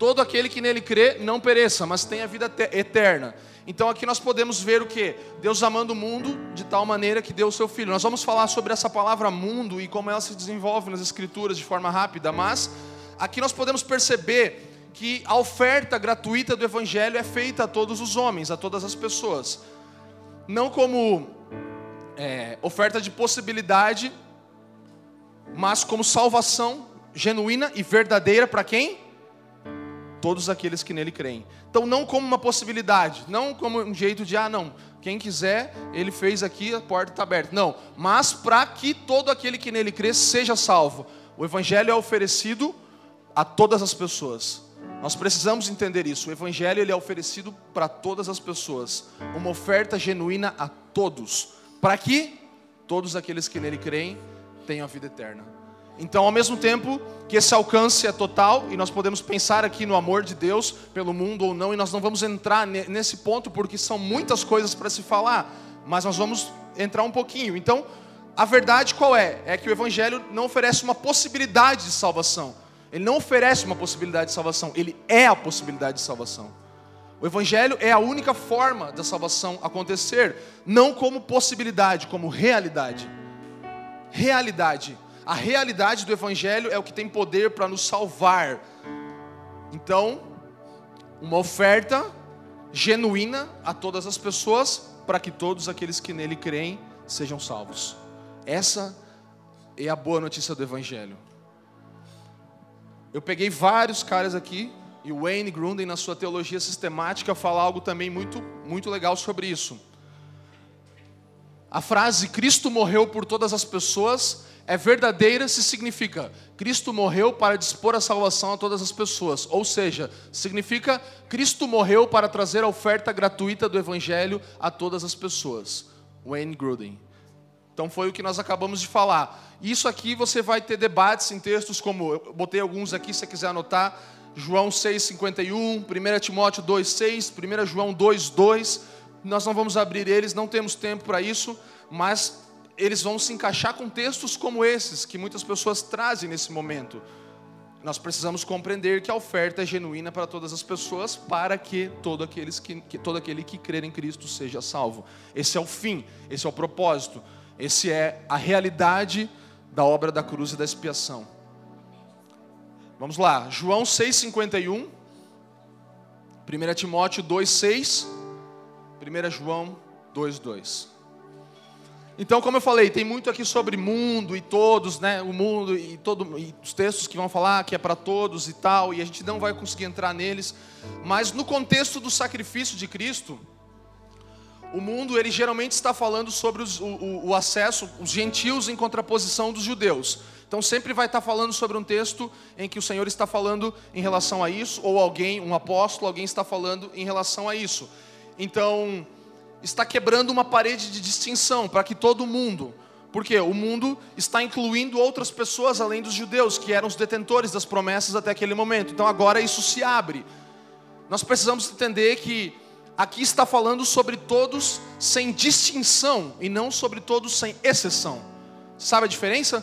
[SPEAKER 2] todo aquele que nele crê não pereça, mas tenha vida eterna. Então aqui nós podemos ver o que? Deus amando o mundo de tal maneira que deu o seu filho. Nós vamos falar sobre essa palavra mundo e como ela se desenvolve nas escrituras de forma rápida, mas aqui nós podemos perceber que a oferta gratuita do evangelho é feita a todos os homens, a todas as pessoas. Não como é, oferta de possibilidade, mas como salvação genuína e verdadeira para quem? Todos aqueles que nele creem. Então, não como uma possibilidade, não como um jeito de, ah, não, quem quiser, ele fez aqui, a porta está aberta. Não, mas para que todo aquele que nele crê seja salvo. O Evangelho é oferecido a todas as pessoas. Nós precisamos entender isso. O Evangelho ele é oferecido para todas as pessoas, uma oferta genuína a todos, para que todos aqueles que nele creem tenham a vida eterna. Então, ao mesmo tempo que esse alcance é total, e nós podemos pensar aqui no amor de Deus pelo mundo ou não, e nós não vamos entrar nesse ponto porque são muitas coisas para se falar, mas nós vamos entrar um pouquinho. Então, a verdade qual é? É que o Evangelho não oferece uma possibilidade de salvação. Ele não oferece uma possibilidade de salvação, ele é a possibilidade de salvação. O Evangelho é a única forma da salvação acontecer, não como possibilidade, como realidade. Realidade. A realidade do Evangelho é o que tem poder para nos salvar. Então, uma oferta genuína a todas as pessoas, para que todos aqueles que nele creem sejam salvos. Essa é a boa notícia do Evangelho. Eu peguei vários caras aqui, e Wayne Grunden, na sua teologia sistemática, fala algo também muito, muito legal sobre isso. A frase Cristo morreu por todas as pessoas é verdadeira se significa Cristo morreu para dispor a salvação a todas as pessoas. Ou seja, significa Cristo morreu para trazer a oferta gratuita do Evangelho a todas as pessoas. Wayne Gruden. Então foi o que nós acabamos de falar. Isso aqui você vai ter debates em textos como, eu botei alguns aqui se você quiser anotar, João 6,51, 1 Timóteo 2,6, 1 João 2,2. Nós não vamos abrir eles, não temos tempo para isso, mas eles vão se encaixar com textos como esses que muitas pessoas trazem nesse momento. Nós precisamos compreender que a oferta é genuína para todas as pessoas, para que todo, aqueles que, que, todo aquele que crer em Cristo seja salvo. Esse é o fim, esse é o propósito, esse é a realidade da obra da cruz e da expiação. Vamos lá, João 6,51, 1 Timóteo 2,6, 1 João 2,2. Então, como eu falei, tem muito aqui sobre mundo e todos, né? O mundo e, todo, e os textos que vão falar que é para todos e tal, e a gente não vai conseguir entrar neles. Mas no contexto do sacrifício de Cristo, o mundo ele geralmente está falando sobre os, o, o, acesso, os gentios em contraposição dos judeus. Então sempre vai estar falando sobre um texto em que o Senhor está falando em relação a isso, ou alguém, um apóstolo, alguém está falando em relação a isso. Então está quebrando uma parede de distinção para que todo mundo, porque o mundo está incluindo outras pessoas além dos judeus, que eram os detentores das promessas até aquele momento. Então agora isso se abre. Nós precisamos entender que aqui está falando sobre todos sem distinção e não sobre todos sem exceção. Sabe a diferença?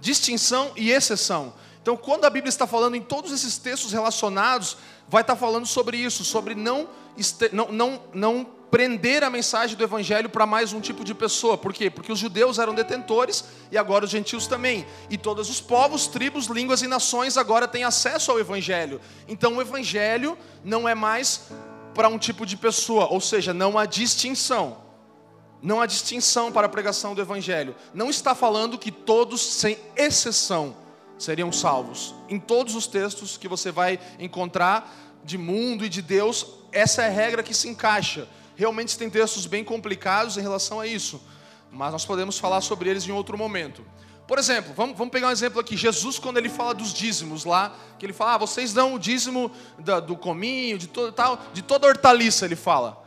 [SPEAKER 2] Distinção e exceção. Então, quando a Bíblia está falando em todos esses textos relacionados, vai estar falando sobre isso, sobre não, não, não, não prender a mensagem do Evangelho para mais um tipo de pessoa. Por quê? Porque os judeus eram detentores e agora os gentios também. E todos os povos, tribos, línguas e nações agora têm acesso ao Evangelho. Então o Evangelho não é mais para um tipo de pessoa, ou seja, não há distinção. Não há distinção para a pregação do Evangelho. Não está falando que todos, sem exceção, seriam salvos. Em todos os textos que você vai encontrar de mundo e de Deus, essa é a regra que se encaixa. Realmente tem textos bem complicados em relação a isso, mas nós podemos falar sobre eles em outro momento. Por exemplo, vamos, vamos pegar um exemplo aqui. Jesus, quando ele fala dos dízimos lá, que ele fala, ah, vocês dão o dízimo da, do cominho, de, todo, tal, de toda hortaliça, ele fala.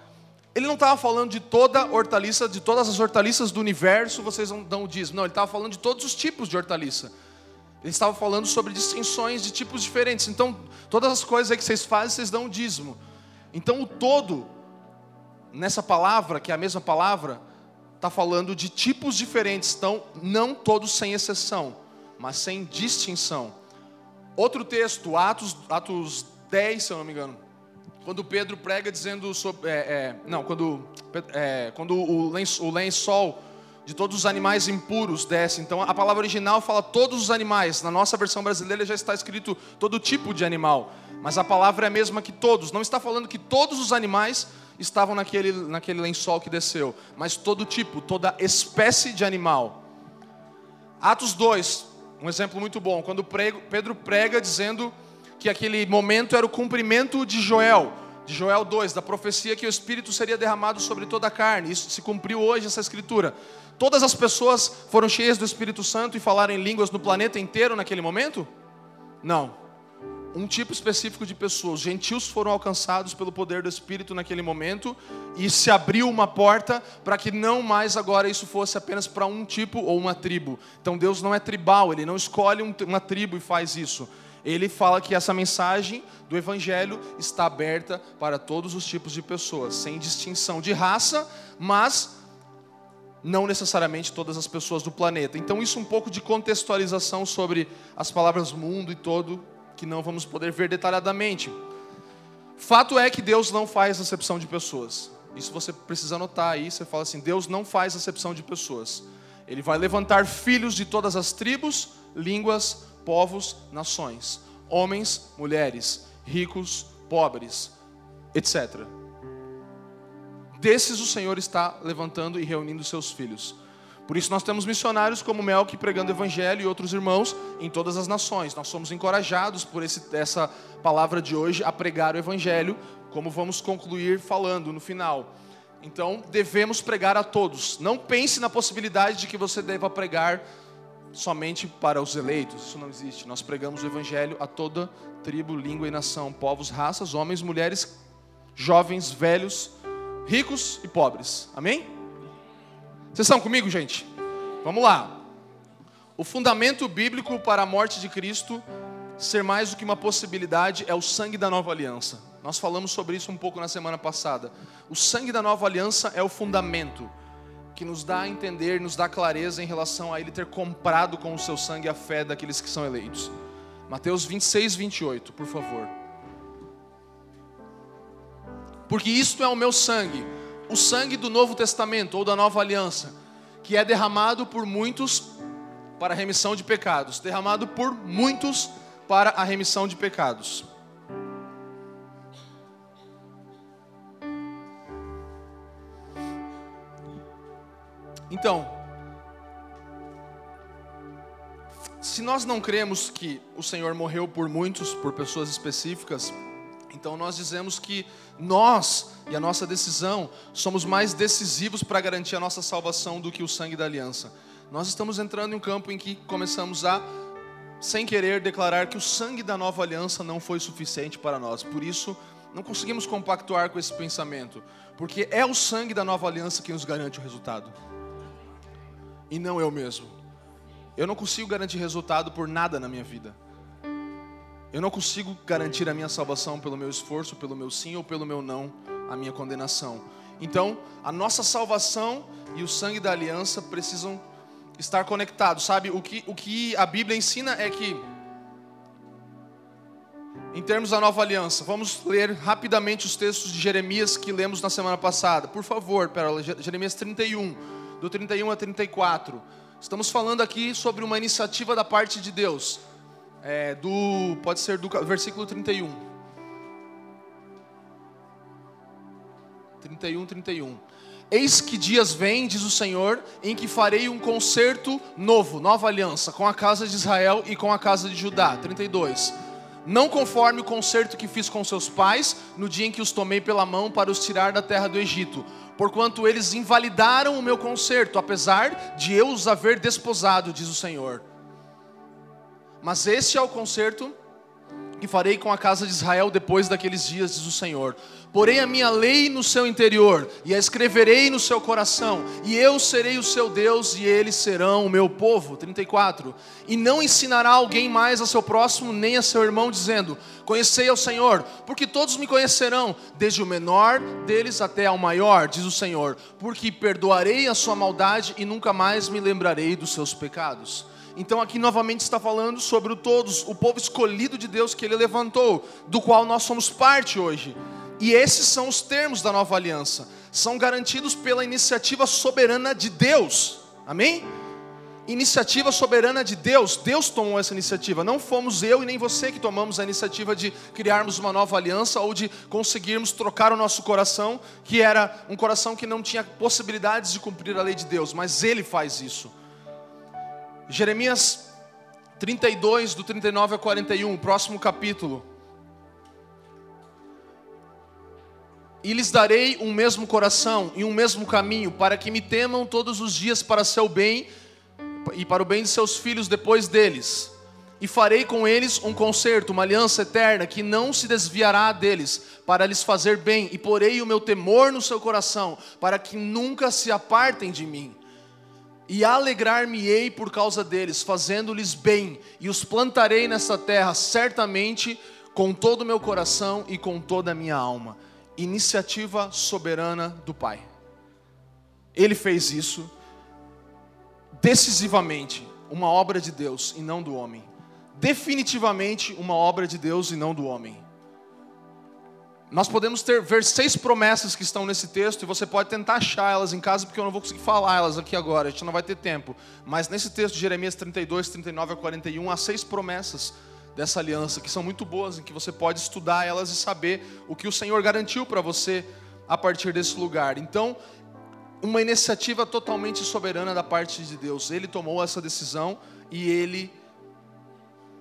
[SPEAKER 2] Ele não estava falando de toda hortaliça, de todas as hortaliças do universo, vocês dão o dízimo. Não, ele estava falando de todos os tipos de hortaliça. Ele estava falando sobre distinções de tipos diferentes. Então, todas as coisas que vocês fazem, vocês dão o dízimo. Então, o todo, nessa palavra, que é a mesma palavra, está falando de tipos diferentes, então não todos sem exceção, mas sem distinção. Outro texto, Atos, Atos 10, se eu não me engano, quando Pedro prega dizendo sobre. É, é, não, quando, é, quando o, o lençol de todos os animais impuros desce. Então a palavra original fala todos os animais. Na nossa versão brasileira já está escrito todo tipo de animal. Mas a palavra é a mesma que todos. Não está falando que todos os animais estavam naquele, naquele lençol que desceu, mas todo tipo, toda espécie de animal. Atos 2, um exemplo muito bom, quando Pedro prega dizendo que aquele momento era o cumprimento de Joel, de Joel 2, da profecia que o Espírito seria derramado sobre toda a carne. Isso se cumpriu hoje, essa escritura. Todas as pessoas foram cheias do Espírito Santo e falaram em línguas no planeta inteiro naquele momento? Não um tipo específico de pessoas. Gentios foram alcançados pelo poder do Espírito naquele momento e se abriu uma porta para que não mais agora isso fosse apenas para um tipo ou uma tribo. Então Deus não é tribal, Ele não escolhe uma tribo e faz isso. Ele fala que essa mensagem do Evangelho está aberta para todos os tipos de pessoas, sem distinção de raça, mas não necessariamente todas as pessoas do planeta. Então, isso um pouco de contextualização sobre as palavras mundo e todo que não vamos poder ver detalhadamente. Fato é que Deus não faz acepção de pessoas. Isso você precisa anotar aí. Você fala assim: Deus não faz acepção de pessoas. Ele vai levantar filhos de todas as tribos, línguas, povos, nações, homens, mulheres, ricos, pobres, etc. Desses o Senhor está levantando e reunindo seus filhos. Por isso nós temos missionários como Melk pregando o evangelho e outros irmãos em todas as nações. Nós somos encorajados por esse, essa palavra de hoje a pregar o evangelho, como vamos concluir falando no final. Então, devemos pregar a todos. Não pense na possibilidade de que você deva pregar somente para os eleitos. Isso não existe. Nós pregamos o evangelho a toda tribo, língua e nação, povos, raças, homens, mulheres, jovens, velhos, ricos e pobres. Amém? Vocês estão comigo, gente? Vamos lá. O fundamento bíblico para a morte de Cristo ser mais do que uma possibilidade é o sangue da nova aliança. Nós falamos sobre isso um pouco na semana passada. O sangue da nova aliança é o fundamento que nos dá a entender, nos dá clareza em relação a ele ter comprado com o seu sangue a fé daqueles que são eleitos. Mateus 26, 28, por favor. Porque isto é o meu sangue o sangue do Novo Testamento ou da Nova Aliança, que é derramado por muitos para a remissão de pecados, derramado por muitos para a remissão de pecados. Então, se nós não cremos que o Senhor morreu por muitos, por pessoas específicas, então nós dizemos que nós e a nossa decisão somos mais decisivos para garantir a nossa salvação do que o sangue da aliança. Nós estamos entrando em um campo em que começamos a, sem querer, declarar que o sangue da nova aliança não foi suficiente para nós. Por isso, não conseguimos compactuar com esse pensamento, porque é o sangue da nova aliança que nos garante o resultado, e não eu mesmo. Eu não consigo garantir resultado por nada na minha vida. Eu não consigo garantir a minha salvação pelo meu esforço, pelo meu sim ou pelo meu não, a minha condenação. Então, a nossa salvação e o sangue da aliança precisam estar conectados, sabe? O que, o que a Bíblia ensina é que, em termos da nova aliança, vamos ler rapidamente os textos de Jeremias que lemos na semana passada. Por favor, Jeremias 31, do 31 a 34. Estamos falando aqui sobre uma iniciativa da parte de Deus é, do, pode ser do versículo 31. 31, 31. Eis que dias vêm, diz o Senhor, em que farei um concerto novo, nova aliança, com a casa de Israel e com a casa de Judá. 32. Não conforme o concerto que fiz com seus pais, no dia em que os tomei pela mão para os tirar da terra do Egito, porquanto eles invalidaram o meu concerto, apesar de eu os haver desposado, diz o Senhor. Mas este é o concerto que farei com a casa de Israel depois daqueles dias, diz o Senhor. Porém a minha lei no seu interior, e a escreverei no seu coração, e eu serei o seu Deus, e eles serão o meu povo. 34. E não ensinará alguém mais a seu próximo, nem a seu irmão, dizendo: Conhecei ao Senhor, porque todos me conhecerão, desde o menor deles até ao maior, diz o Senhor, porque perdoarei a sua maldade e nunca mais me lembrarei dos seus pecados. Então aqui novamente está falando sobre o todos, o povo escolhido de Deus que ele levantou, do qual nós somos parte hoje. E esses são os termos da nova aliança. São garantidos pela iniciativa soberana de Deus. Amém? Iniciativa soberana de Deus. Deus tomou essa iniciativa. Não fomos eu e nem você que tomamos a iniciativa de criarmos uma nova aliança ou de conseguirmos trocar o nosso coração, que era um coração que não tinha possibilidades de cumprir a lei de Deus, mas ele faz isso. Jeremias 32, do 39 ao 41, próximo capítulo. E lhes darei um mesmo coração e um mesmo caminho, para que me temam todos os dias para seu bem e para o bem de seus filhos depois deles. E farei com eles um concerto, uma aliança eterna, que não se desviará deles, para lhes fazer bem, e porei o meu temor no seu coração, para que nunca se apartem de mim e alegrar-me-ei por causa deles, fazendo-lhes bem, e os plantarei nessa terra, certamente com todo o meu coração e com toda a minha alma. Iniciativa soberana do Pai. Ele fez isso decisivamente, uma obra de Deus e não do homem. Definitivamente uma obra de Deus e não do homem. Nós podemos ter, ver seis promessas que estão nesse texto e você pode tentar achar elas em casa, porque eu não vou conseguir falar elas aqui agora, a gente não vai ter tempo. Mas nesse texto de Jeremias 32, 39 a 41, há seis promessas dessa aliança que são muito boas, em que você pode estudar elas e saber o que o Senhor garantiu para você a partir desse lugar. Então, uma iniciativa totalmente soberana da parte de Deus. Ele tomou essa decisão e ele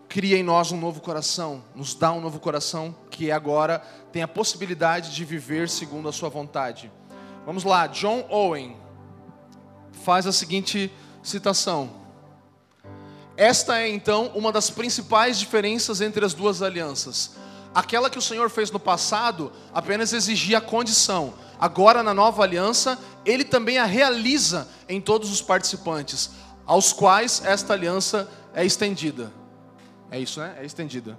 [SPEAKER 2] cria em nós um novo coração, nos dá um novo coração que agora tem a possibilidade de viver segundo a sua vontade. Vamos lá, John Owen faz a seguinte citação. Esta é então uma das principais diferenças entre as duas alianças. Aquela que o Senhor fez no passado apenas exigia a condição. Agora, na nova aliança, ele também a realiza em todos os participantes, aos quais esta aliança é estendida. É isso, né? É estendida.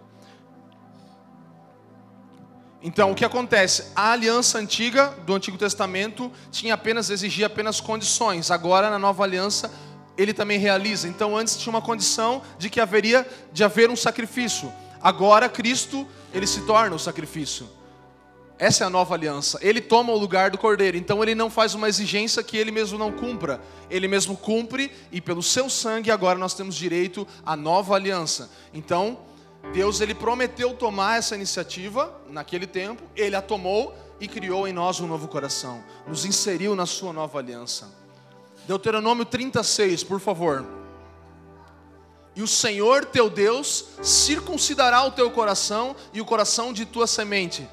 [SPEAKER 2] Então, o que acontece? A aliança antiga do Antigo Testamento tinha apenas exigia apenas condições. Agora, na Nova Aliança, ele também realiza. Então, antes tinha uma condição de que haveria de haver um sacrifício. Agora, Cristo, ele se torna o sacrifício. Essa é a nova aliança. Ele toma o lugar do cordeiro. Então ele não faz uma exigência que ele mesmo não cumpra. Ele mesmo cumpre e pelo seu sangue agora nós temos direito à nova aliança. Então, Deus ele prometeu tomar essa iniciativa naquele tempo, ele a tomou e criou em nós um novo coração. Nos inseriu na sua nova aliança. Deuteronômio 36, por favor. E o Senhor teu Deus circuncidará o teu coração e o coração de tua semente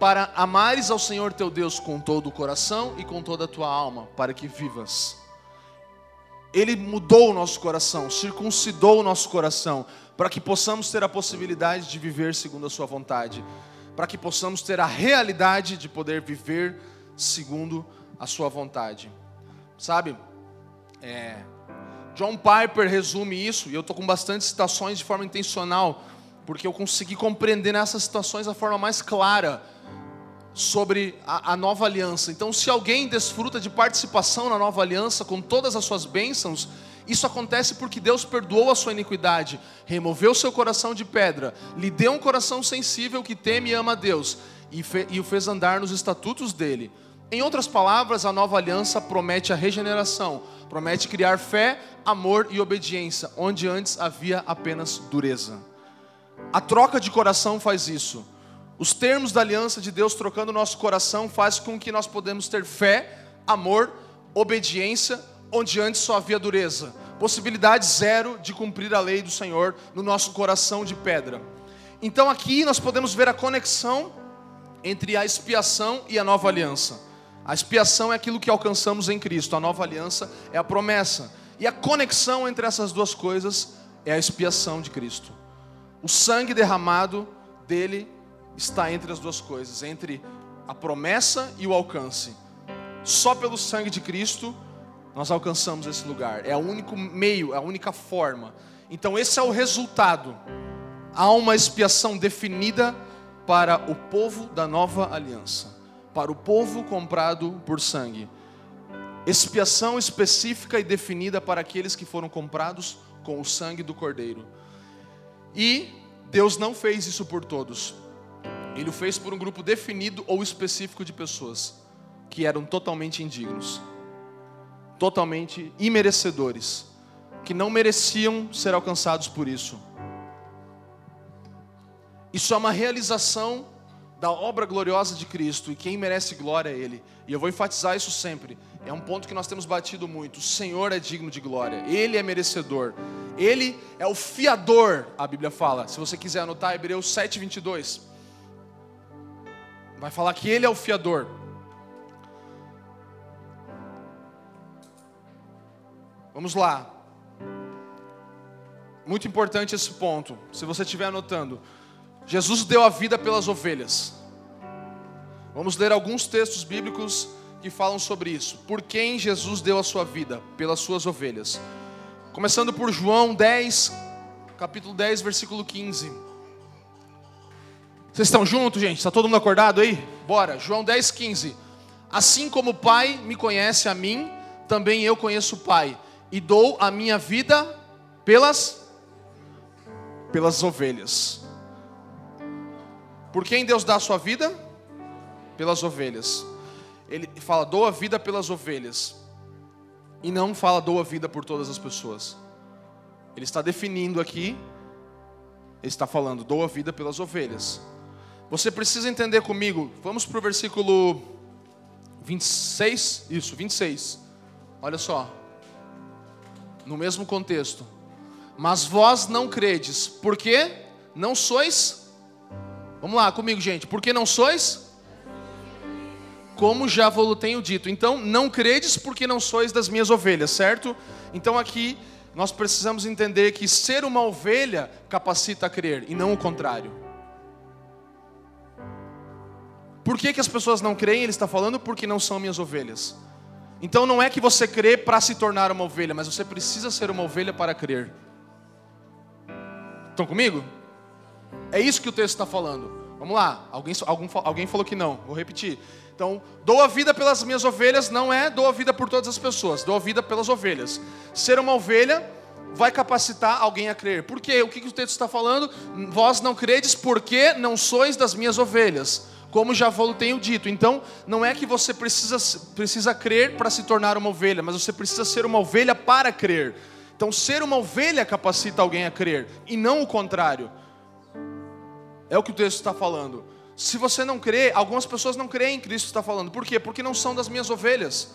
[SPEAKER 2] para amares ao Senhor teu Deus com todo o coração e com toda a tua alma, para que vivas. Ele mudou o nosso coração, circuncidou o nosso coração, para que possamos ter a possibilidade de viver segundo a Sua vontade, para que possamos ter a realidade de poder viver segundo a Sua vontade. Sabe, é, John Piper resume isso, e eu estou com bastante citações de forma intencional, porque eu consegui compreender nessas citações a forma mais clara sobre a, a, nova aliança. Então, se alguém desfruta de participação na nova aliança com todas as suas bênçãos, isso acontece porque Deus perdoou a sua iniquidade, removeu seu coração de pedra, lhe deu um coração sensível que teme e ama a Deus e, fe, e o fez andar nos estatutos dele. Em outras palavras, a nova aliança promete a regeneração, promete criar fé, amor e obediência, onde antes havia apenas dureza. A troca de coração faz isso. Os termos da aliança de Deus trocando nosso coração faz com que nós podemos ter fé, amor, obediência, onde antes só havia dureza. Possibilidade zero de cumprir a lei do Senhor no nosso coração de pedra. Então aqui nós podemos ver a conexão entre a expiação e a nova aliança. A expiação é aquilo que alcançamos em Cristo, a nova aliança é a promessa. E a conexão entre essas duas coisas é a expiação de Cristo. O sangue derramado dele está entre as duas coisas, entre a promessa e o alcance. Só pelo sangue de Cristo nós alcançamos esse lugar. É o único meio, é a única forma. Então esse é o resultado. Há uma expiação definida para o povo da nova aliança, para o povo comprado por sangue. Expiação específica e definida para aqueles que foram comprados com o sangue do Cordeiro. E Deus não fez isso por todos. Ele o fez por um grupo definido ou específico de pessoas que eram totalmente indignos, totalmente imerecedores, que não mereciam ser alcançados por isso. Isso é uma realização da obra gloriosa de Cristo e quem merece glória é Ele. E eu vou enfatizar isso sempre. É um ponto que nós temos batido muito. O Senhor é digno de glória, Ele é merecedor, Ele é o fiador, a Bíblia fala. Se você quiser anotar, Hebreus 7, 22. Vai falar que Ele é o fiador. Vamos lá. Muito importante esse ponto. Se você estiver anotando, Jesus deu a vida pelas ovelhas. Vamos ler alguns textos bíblicos que falam sobre isso. Por quem Jesus deu a sua vida? Pelas suas ovelhas. Começando por João 10, capítulo 10, versículo 15. Vocês estão juntos, gente? Está todo mundo acordado aí? Bora. João 10, 15. Assim como o Pai me conhece a mim, também eu conheço o Pai, e dou a minha vida pelas pelas ovelhas. Por quem Deus dá a sua vida? Pelas ovelhas. Ele fala, dou a vida pelas ovelhas. E não fala, dou a vida por todas as pessoas. Ele está definindo aqui, ele está falando, dou a vida pelas ovelhas. Você precisa entender comigo. Vamos para o versículo 26. Isso, 26. Olha só. No mesmo contexto. Mas vós não credes, porque não sois. Vamos lá comigo, gente. Porque não sois? Como já vos tenho dito. Então, não credes porque não sois das minhas ovelhas, certo? Então, aqui nós precisamos entender que ser uma ovelha capacita a crer e não o contrário. Por que, que as pessoas não creem? Ele está falando porque não são minhas ovelhas. Então não é que você crê para se tornar uma ovelha, mas você precisa ser uma ovelha para crer. Estão comigo? É isso que o texto está falando. Vamos lá. Alguém, algum, alguém falou que não. Vou repetir. Então, dou a vida pelas minhas ovelhas não é dou a vida por todas as pessoas. Dou a vida pelas ovelhas. Ser uma ovelha vai capacitar alguém a crer. Por quê? O que, que o texto está falando? Vós não credes porque não sois das minhas ovelhas como já tenho dito. Então, não é que você precisa, precisa crer para se tornar uma ovelha, mas você precisa ser uma ovelha para crer. Então, ser uma ovelha capacita alguém a crer, e não o contrário. É o que o texto está falando. Se você não crê, algumas pessoas não creem em Cristo está falando. Por quê? Porque não são das minhas ovelhas.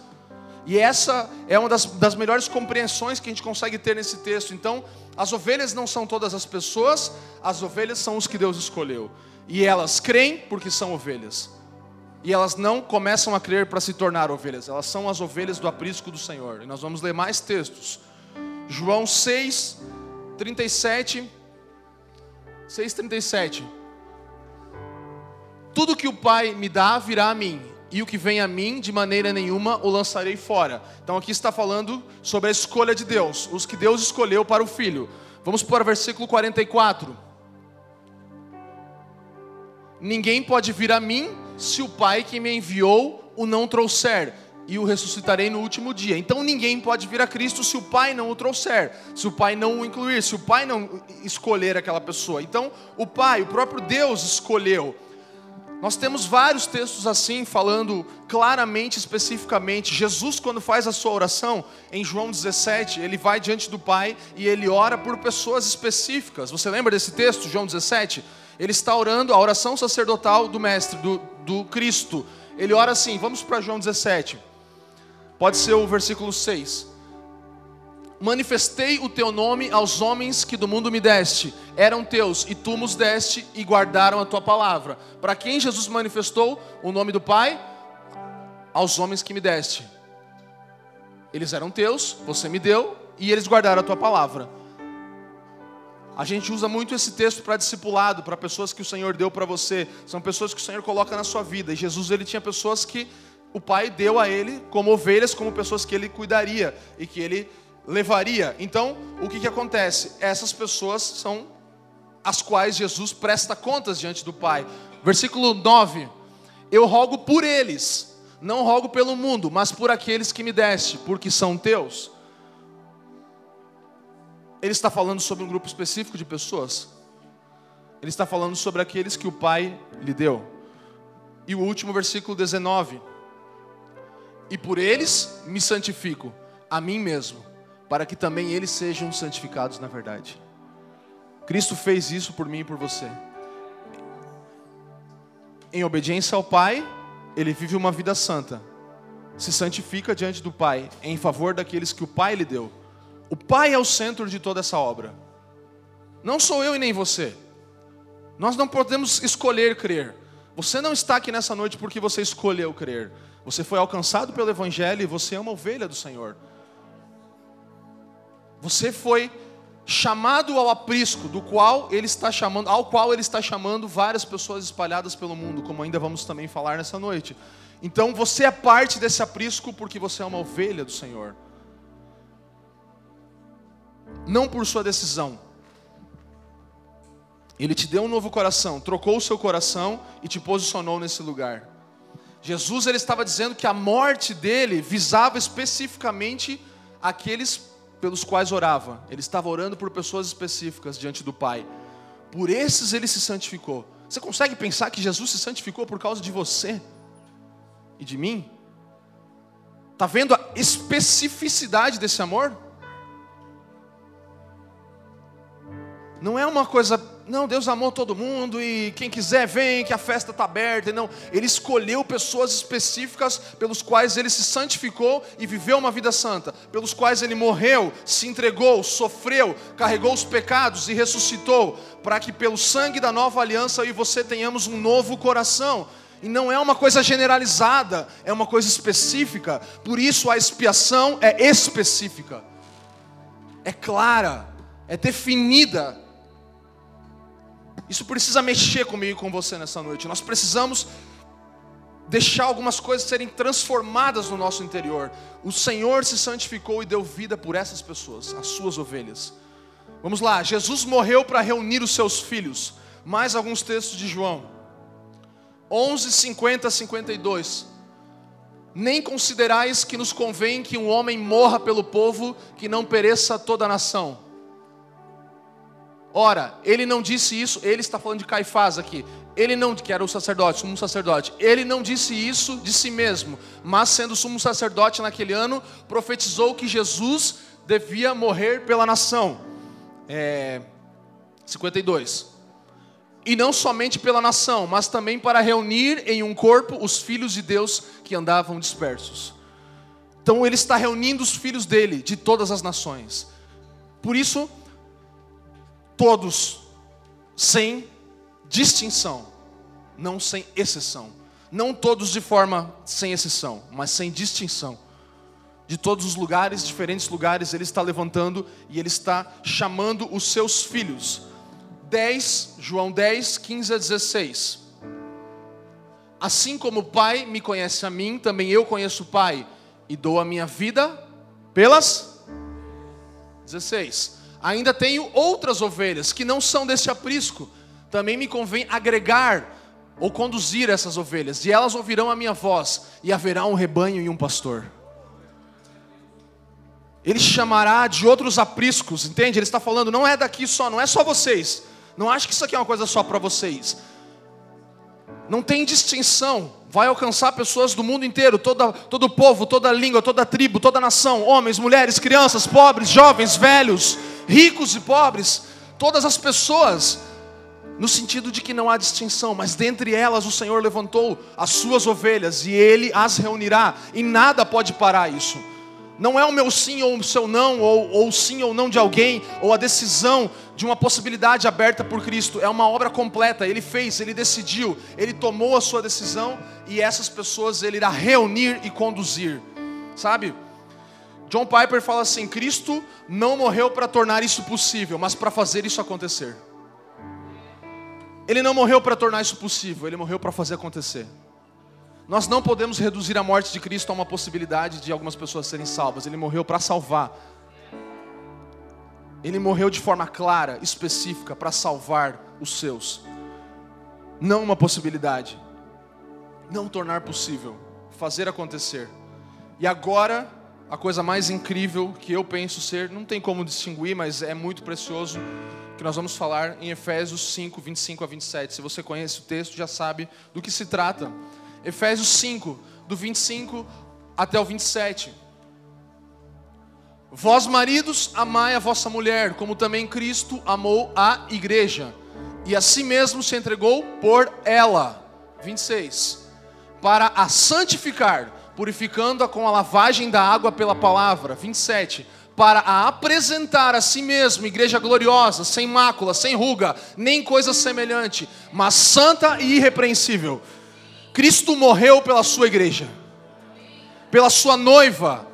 [SPEAKER 2] E essa é uma das, das melhores compreensões que a gente consegue ter nesse texto. Então, as ovelhas não são todas as pessoas, as ovelhas são os que Deus escolheu. E elas creem porque são ovelhas. E elas não começam a crer para se tornar ovelhas, elas são as ovelhas do aprisco do Senhor. E nós vamos ler mais textos. João 6, 37. 6, 37. Tudo que o Pai me dá virá a mim, e o que vem a mim, de maneira nenhuma o lançarei fora. Então aqui está falando sobre a escolha de Deus, os que Deus escolheu para o Filho. Vamos para o versículo 44. Ninguém pode vir a mim se o Pai que me enviou o não trouxer, e o ressuscitarei no último dia. Então ninguém pode vir a Cristo se o Pai não o trouxer, se o Pai não o incluir, se o Pai não escolher aquela pessoa. Então o Pai, o próprio Deus escolheu. Nós temos vários textos assim, falando claramente, especificamente. Jesus, quando faz a sua oração, em João 17, ele vai diante do Pai e ele ora por pessoas específicas. Você lembra desse texto, João 17? Ele está orando a oração sacerdotal do Mestre, do, do Cristo. Ele ora assim, vamos para João 17. Pode ser o versículo 6. Manifestei o teu nome aos homens que do mundo me deste, eram teus, e tu nos deste e guardaram a tua palavra. Para quem Jesus manifestou o nome do Pai? Aos homens que me deste. Eles eram teus, você me deu, e eles guardaram a tua palavra. A gente usa muito esse texto para discipulado, para pessoas que o Senhor deu para você. São pessoas que o Senhor coloca na sua vida. E Jesus ele tinha pessoas que o Pai deu a ele como ovelhas, como pessoas que ele cuidaria e que ele levaria. Então, o que, que acontece? Essas pessoas são as quais Jesus presta contas diante do Pai. Versículo 9: Eu rogo por eles, não rogo pelo mundo, mas por aqueles que me deste, porque são teus. Ele está falando sobre um grupo específico de pessoas. Ele está falando sobre aqueles que o Pai lhe deu. E o último versículo 19: E por eles me santifico, a mim mesmo, para que também eles sejam santificados na verdade. Cristo fez isso por mim e por você. Em obediência ao Pai, ele vive uma vida santa, se santifica diante do Pai, em favor daqueles que o Pai lhe deu. O Pai é o centro de toda essa obra. Não sou eu e nem você. Nós não podemos escolher crer. Você não está aqui nessa noite porque você escolheu crer. Você foi alcançado pelo Evangelho e você é uma ovelha do Senhor. Você foi chamado ao aprisco, do qual ele está chamando, ao qual ele está chamando várias pessoas espalhadas pelo mundo, como ainda vamos também falar nessa noite. Então você é parte desse aprisco porque você é uma ovelha do Senhor não por sua decisão. Ele te deu um novo coração, trocou o seu coração e te posicionou nesse lugar. Jesus ele estava dizendo que a morte dele visava especificamente aqueles pelos quais orava. Ele estava orando por pessoas específicas diante do Pai. Por esses ele se santificou. Você consegue pensar que Jesus se santificou por causa de você e de mim? Está vendo a especificidade desse amor? Não é uma coisa, não, Deus amou todo mundo e quem quiser vem, que a festa está aberta. Não, Ele escolheu pessoas específicas pelos quais Ele se santificou e viveu uma vida santa, pelos quais Ele morreu, se entregou, sofreu, carregou os pecados e ressuscitou, para que pelo sangue da nova aliança eu e você tenhamos um novo coração. E não é uma coisa generalizada, é uma coisa específica. Por isso a expiação é específica, é clara, é definida isso precisa mexer comigo e com você nessa noite. Nós precisamos deixar algumas coisas serem transformadas no nosso interior. O Senhor se santificou e deu vida por essas pessoas, as suas ovelhas. Vamos lá, Jesus morreu para reunir os seus filhos. Mais alguns textos de João. 11, 50 a 52. Nem considerais que nos convém que um homem morra pelo povo, que não pereça toda a nação. Ora, ele não disse isso, ele está falando de Caifás aqui. Ele não, que era o sacerdote, sumo sacerdote, ele não disse isso de si mesmo, mas sendo sumo sacerdote naquele ano, profetizou que Jesus devia morrer pela nação. É, 52. E não somente pela nação, mas também para reunir em um corpo os filhos de Deus que andavam dispersos. Então ele está reunindo os filhos dele, de todas as nações. Por isso, todos, sem distinção, não sem exceção. Não todos de forma sem exceção, mas sem distinção. De todos os lugares, diferentes lugares, Ele está levantando e Ele está chamando os seus filhos. 10, João 10, 15 a 16. Assim como o Pai me conhece a mim, também eu conheço o Pai e dou a minha vida pelas 16 Ainda tenho outras ovelhas que não são deste aprisco. Também me convém agregar ou conduzir essas ovelhas, e elas ouvirão a minha voz, e haverá um rebanho e um pastor. Ele chamará de outros apriscos, entende? Ele está falando, não é daqui só, não é só vocês. Não acho que isso aqui é uma coisa só para vocês. Não tem distinção. Vai alcançar pessoas do mundo inteiro, toda, todo povo, toda língua, toda tribo, toda nação, homens, mulheres, crianças, pobres, jovens, velhos ricos e pobres, todas as pessoas. no sentido de que não há distinção, mas dentre elas o Senhor levantou as suas ovelhas e ele as reunirá, e nada pode parar isso. Não é o meu sim ou o seu não, ou, ou sim ou não de alguém, ou a decisão de uma possibilidade aberta por Cristo. É uma obra completa. Ele fez, ele decidiu, ele tomou a sua decisão e essas pessoas ele irá reunir e conduzir. Sabe? John Piper fala assim: Cristo não morreu para tornar isso possível, mas para fazer isso acontecer. Ele não morreu para tornar isso possível, ele morreu para fazer acontecer. Nós não podemos reduzir a morte de Cristo a uma possibilidade de algumas pessoas serem salvas. Ele morreu para salvar. Ele morreu de forma clara, específica, para salvar os seus. Não uma possibilidade. Não tornar possível. Fazer acontecer. E agora, a coisa mais incrível que eu penso ser, não tem como distinguir, mas é muito precioso, que nós vamos falar em Efésios 5, 25 a 27. Se você conhece o texto, já sabe do que se trata. Efésios 5, do 25 até o 27. Vós, maridos, amai a vossa mulher, como também Cristo amou a igreja, e a si mesmo se entregou por ela. 26. Para a santificar, purificando-a com a lavagem da água pela palavra. 27 para a apresentar a si mesmo, igreja gloriosa, sem mácula, sem ruga, nem coisa semelhante, mas santa e irrepreensível. Cristo morreu pela sua igreja, pela sua noiva.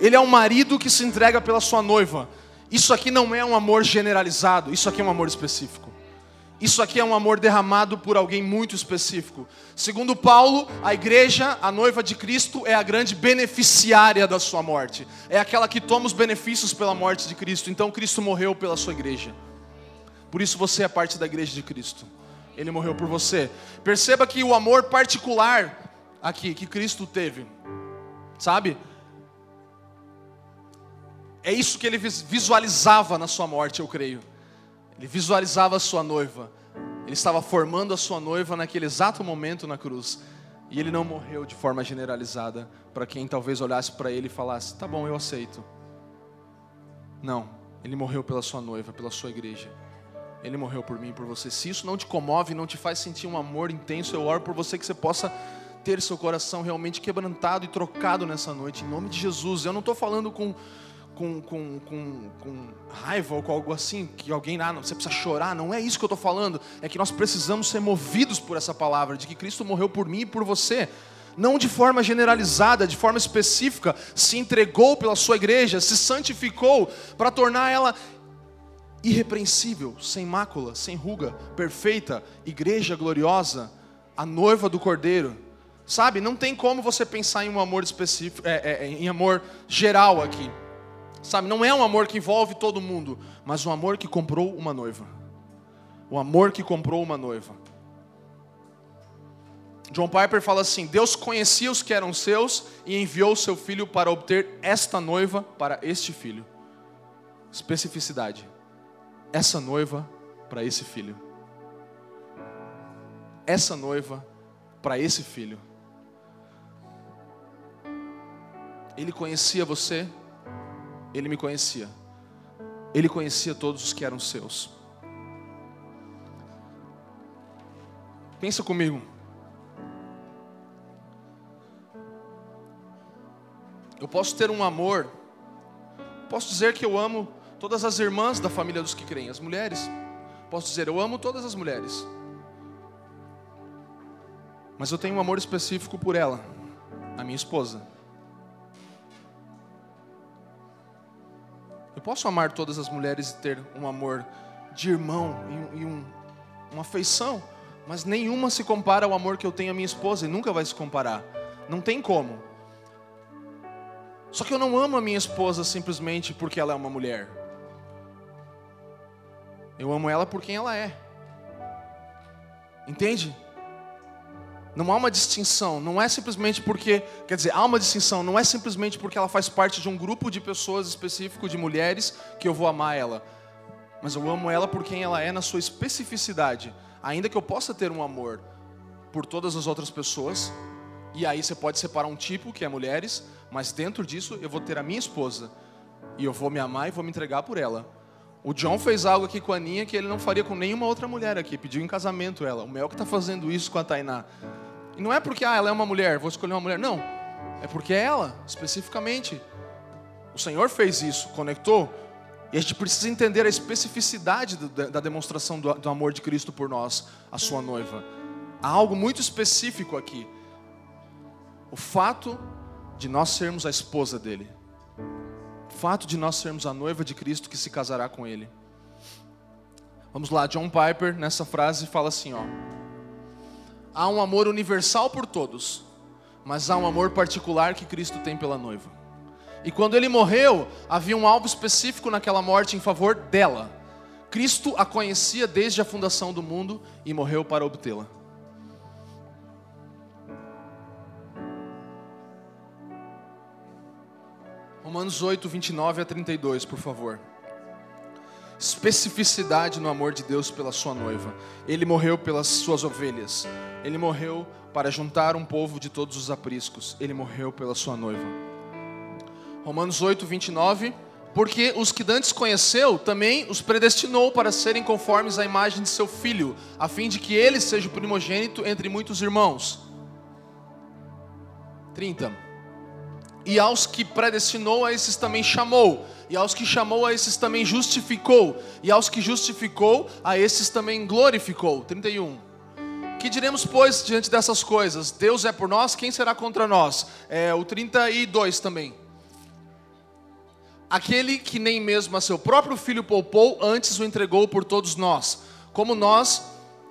[SPEAKER 2] Ele é um marido que se entrega pela sua noiva. Isso aqui não é um amor generalizado, isso aqui é um amor específico. Isso aqui é um amor derramado por alguém muito específico. Segundo Paulo, a igreja, a noiva de Cristo, é a grande beneficiária da sua morte. É aquela que toma os benefícios pela morte de Cristo. Então Cristo morreu pela sua igreja. Por isso você é parte da igreja de Cristo. Ele morreu por você. Perceba que o amor particular aqui que Cristo teve, sabe? É isso que ele visualizava na sua morte, eu creio. Ele visualizava a sua noiva. Ele estava formando a sua noiva naquele exato momento na cruz. E ele não morreu de forma generalizada para quem talvez olhasse para ele e falasse: "Tá bom, eu aceito". Não, ele morreu pela sua noiva, pela sua igreja. Ele morreu por mim por você. Se isso não te comove, não te faz sentir um amor intenso, eu oro por você que você possa ter seu coração realmente quebrantado e trocado nessa noite, em nome de Jesus. Eu não estou falando com com, com, com, com, raiva ou com algo assim, que alguém, ah, não, você precisa chorar, não é isso que eu estou falando, é que nós precisamos ser movidos por essa palavra, de que Cristo morreu por mim e por você, não de forma generalizada, de forma específica, se entregou pela sua igreja, se santificou para tornar ela irrepreensível, sem mácula, sem ruga, perfeita, igreja gloriosa, a noiva do Cordeiro. Sabe, não tem como você pensar em um amor específico, é, é, em amor geral aqui. Sabe, não é um amor que envolve todo mundo, mas um amor que comprou uma noiva. O amor que comprou uma noiva. John Piper fala assim: Deus conhecia os que eram seus e enviou seu filho para obter esta noiva para este filho. Especificidade. Essa noiva para esse filho. Essa noiva para esse filho. Ele conhecia você ele me conhecia. Ele conhecia todos os que eram seus. Pensa comigo. Eu posso ter um amor, posso dizer que eu amo todas as irmãs da família dos que creem, as mulheres. Posso dizer, eu amo todas as mulheres. Mas eu tenho um amor específico por ela, a minha esposa. Eu posso amar todas as mulheres e ter um amor de irmão e, um, uma afeição, mas nenhuma se compara ao amor que eu tenho à minha esposa e nunca vai se comparar. Não tem como. Só que eu não amo a minha esposa simplesmente porque ela é uma mulher. Eu amo ela por quem ela é. Entende? Não há uma distinção, não é simplesmente porque, quer dizer, há uma distinção, não é simplesmente porque ela faz parte de um grupo de pessoas específico, de mulheres, que eu vou amar ela. Mas eu amo ela por quem ela é na sua especificidade. Ainda que eu possa ter um amor por todas as outras pessoas, e aí você pode separar um tipo, que é mulheres, mas dentro disso eu vou ter a minha esposa, e eu vou me amar e vou me entregar por ela. O John fez algo aqui com a Aninha que ele não faria com nenhuma outra mulher aqui. Pediu em casamento ela. O Mel que está fazendo isso com a Tainá. E não é porque ah, ela é uma mulher, vou escolher uma mulher. Não. É porque é ela, especificamente. O Senhor fez isso, conectou. E a gente precisa entender a especificidade da demonstração do amor de Cristo por nós, a sua noiva. Há algo muito específico aqui. O fato de nós sermos a esposa dele. Fato de nós sermos a noiva de Cristo que se casará com ele. Vamos lá, John Piper nessa frase fala assim, ó: Há um amor universal por todos, mas há um amor particular que Cristo tem pela noiva. E quando ele morreu, havia um alvo específico naquela morte em favor dela. Cristo a conhecia desde a fundação do mundo e morreu para obtê-la. Romanos 8, 29 a 32, por favor. Especificidade no amor de Deus pela sua noiva. Ele morreu pelas suas ovelhas. Ele morreu para juntar um povo de todos os apriscos. Ele morreu pela sua noiva. Romanos 8, 29. Porque os que dantes conheceu, também os predestinou para serem conformes à imagem de seu filho, a fim de que ele seja o primogênito entre muitos irmãos. 30. E aos que predestinou, a esses também chamou. E aos que chamou, a esses também justificou. E aos que justificou, a esses também glorificou. 31. Que diremos, pois, diante dessas coisas? Deus é por nós, quem será contra nós? É o 32 também. Aquele que nem mesmo a seu próprio filho poupou, antes o entregou por todos nós. Como nós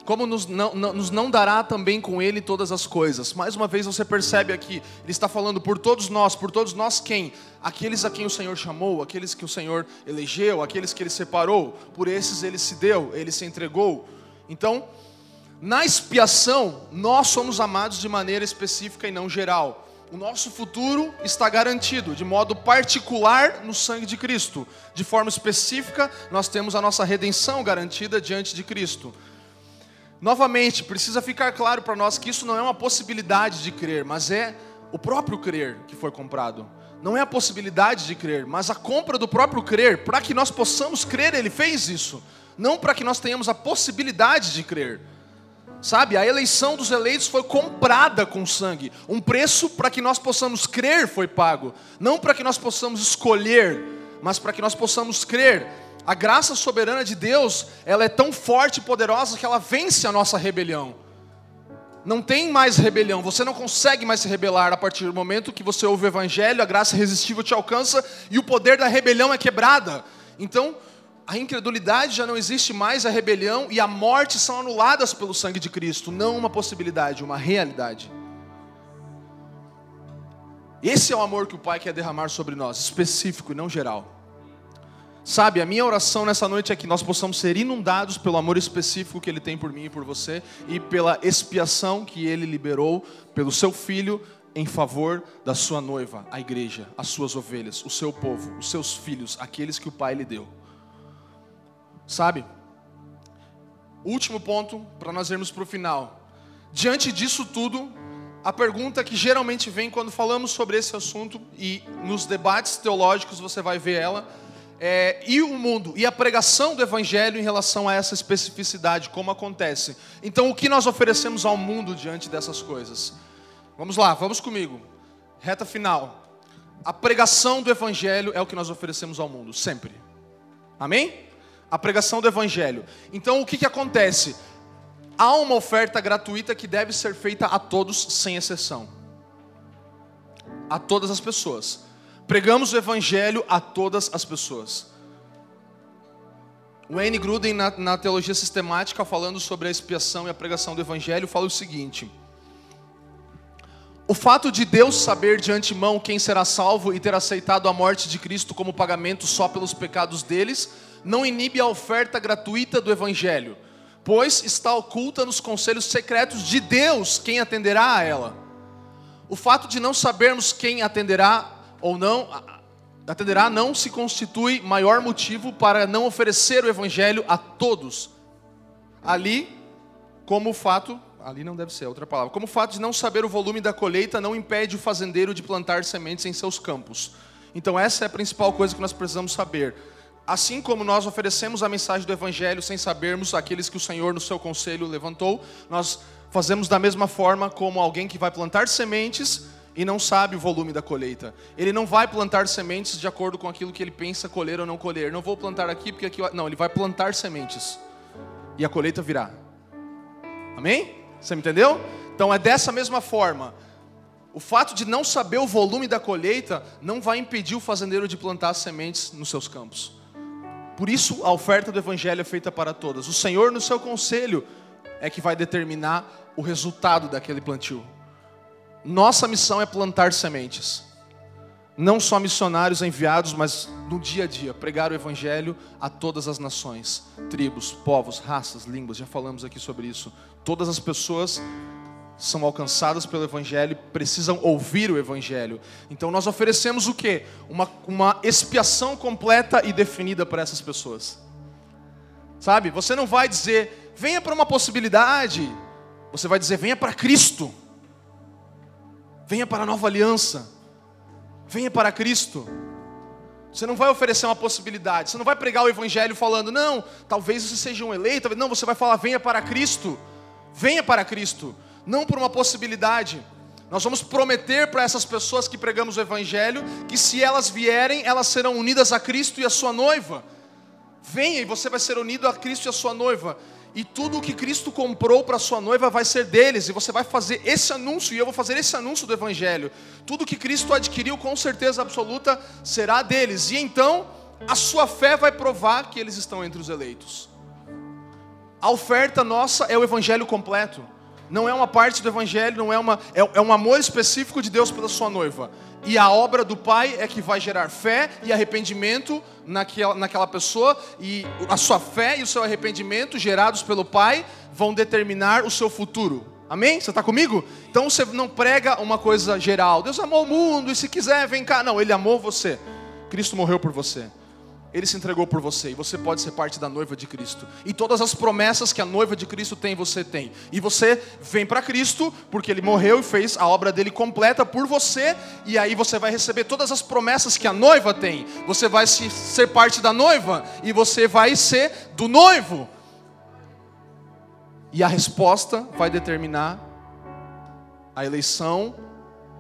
[SPEAKER 2] como nos não, nos não dará também com Ele todas as coisas? Mais uma vez você percebe aqui, Ele está falando por todos nós, por todos nós quem? Aqueles a quem o Senhor chamou, aqueles que o Senhor elegeu, aqueles que Ele separou, por esses Ele se deu, Ele se entregou. Então, na expiação, nós somos amados de maneira específica e não geral. O nosso futuro está garantido, de modo particular, no sangue de Cristo. De forma específica, nós temos a nossa redenção garantida diante de Cristo. Novamente, precisa ficar claro para nós que isso não é uma possibilidade de crer, mas é o próprio crer que foi comprado. Não é a possibilidade de crer, mas a compra do próprio crer. Para que nós possamos crer, ele fez isso. Não para que nós tenhamos a possibilidade de crer. Sabe, a eleição dos eleitos foi comprada com sangue. Um preço para que nós possamos crer foi pago. Não para que nós possamos escolher, mas para que nós possamos crer. A graça soberana de Deus, ela é tão forte e poderosa que ela vence a nossa rebelião. Não tem mais rebelião, você não consegue mais se rebelar a partir do momento que você ouve o evangelho, a graça irresistível te alcança e o poder da rebelião é quebrada. Então, a incredulidade já não existe mais, a rebelião e a morte são anuladas pelo sangue de Cristo, não uma possibilidade, uma realidade. Esse é o amor que o Pai quer derramar sobre nós, específico e não geral. Sabe, a minha oração nessa noite é que nós possamos ser inundados pelo amor específico que Ele tem por mim e por você, e pela expiação que Ele liberou pelo Seu Filho em favor da Sua noiva, a igreja, as Suas ovelhas, o Seu povo, os Seus filhos, aqueles que o Pai lhe deu. Sabe, último ponto para nós irmos para o final. Diante disso tudo, a pergunta que geralmente vem quando falamos sobre esse assunto, e nos debates teológicos você vai ver ela é, e o mundo e a pregação do evangelho em relação a essa especificidade, como acontece. Então, o que nós oferecemos ao mundo diante dessas coisas? Vamos lá, vamos comigo. Reta final. A pregação do evangelho é o que nós oferecemos ao mundo, sempre. Amém? A pregação do evangelho. Então, o que, que acontece? Há uma oferta gratuita que deve ser feita a todos, sem exceção. A todas as pessoas. Pregamos o evangelho a todas as pessoas. N. Gruden, na, na, teologia sistemática, falando sobre a expiação e a pregação do evangelho, fala o seguinte: O fato de Deus saber de antemão quem será salvo e ter aceitado a morte de Cristo como pagamento só pelos pecados deles, não inibe a oferta gratuita do evangelho, pois está oculta nos conselhos secretos de Deus quem atenderá a ela. O fato de não sabermos quem atenderá ou não, atenderá não se constitui maior motivo para não oferecer o evangelho a todos. Ali, como o fato, ali não deve ser outra palavra, como o fato de não saber o volume da colheita não impede o fazendeiro de plantar sementes em seus campos. Então essa é a principal coisa que nós precisamos saber. Assim como nós oferecemos a mensagem do Evangelho sem sabermos aqueles que o Senhor no seu conselho levantou, nós fazemos da mesma forma como alguém que vai plantar sementes e não sabe o volume da colheita. Ele não vai plantar sementes de acordo com aquilo que ele pensa colher ou não colher. Não vou plantar aqui porque aqui. Não, ele vai plantar sementes. E a colheita virá. Amém? Você me entendeu? Então é dessa mesma forma. O fato de não saber o volume da colheita não vai impedir o fazendeiro de plantar sementes nos seus campos. Por isso a oferta do evangelho é feita para todas. O Senhor no seu conselho é que vai determinar o resultado daquele plantio. Nossa missão é plantar sementes. Não só missionários enviados, mas no dia a dia, pregar o evangelho a todas as nações, tribos, povos, raças, línguas, já falamos aqui sobre isso. Todas as pessoas são alcançadas pelo Evangelho, precisam ouvir o Evangelho. Então nós oferecemos o que? Uma, uma expiação completa e definida para essas pessoas. Sabe? Você não vai dizer, venha para uma possibilidade. Você vai dizer, venha para Cristo. Venha para a nova aliança. Venha para Cristo. Você não vai oferecer uma possibilidade. Você não vai pregar o Evangelho falando, não, talvez você seja um eleito. Não, você vai falar, venha para Cristo. Venha para Cristo não por uma possibilidade. Nós vamos prometer para essas pessoas que pregamos o Evangelho que se elas vierem, elas serão unidas a Cristo e a sua noiva. Venha e você vai ser unido a Cristo e a sua noiva. E tudo o que Cristo comprou para sua noiva vai ser deles. E você vai fazer esse anúncio, e eu vou fazer esse anúncio do Evangelho. Tudo que Cristo adquiriu, com certeza absoluta, será deles. E então, a sua fé vai provar que eles estão entre os eleitos. A oferta nossa é o Evangelho completo não é uma parte do evangelho, não é uma é, é um amor específico de Deus pela sua noiva. E a obra do Pai é que vai gerar fé e arrependimento naquela, naquela pessoa, e a sua fé e o seu arrependimento, gerados pelo Pai, vão determinar o seu futuro. Amém? Você está comigo? Então você não prega uma coisa geral. Deus amou o mundo e se quiser, vem cá. Não, Ele amou você. Cristo morreu por você. Ele se entregou por você e você pode ser parte da noiva de Cristo. E todas as promessas que a noiva de Cristo tem, você tem. E você vem para Cristo porque ele morreu e fez a obra dele completa por você, e aí você vai receber todas as promessas que a noiva tem. Você vai ser parte da noiva e você vai ser do noivo. E a resposta vai determinar a eleição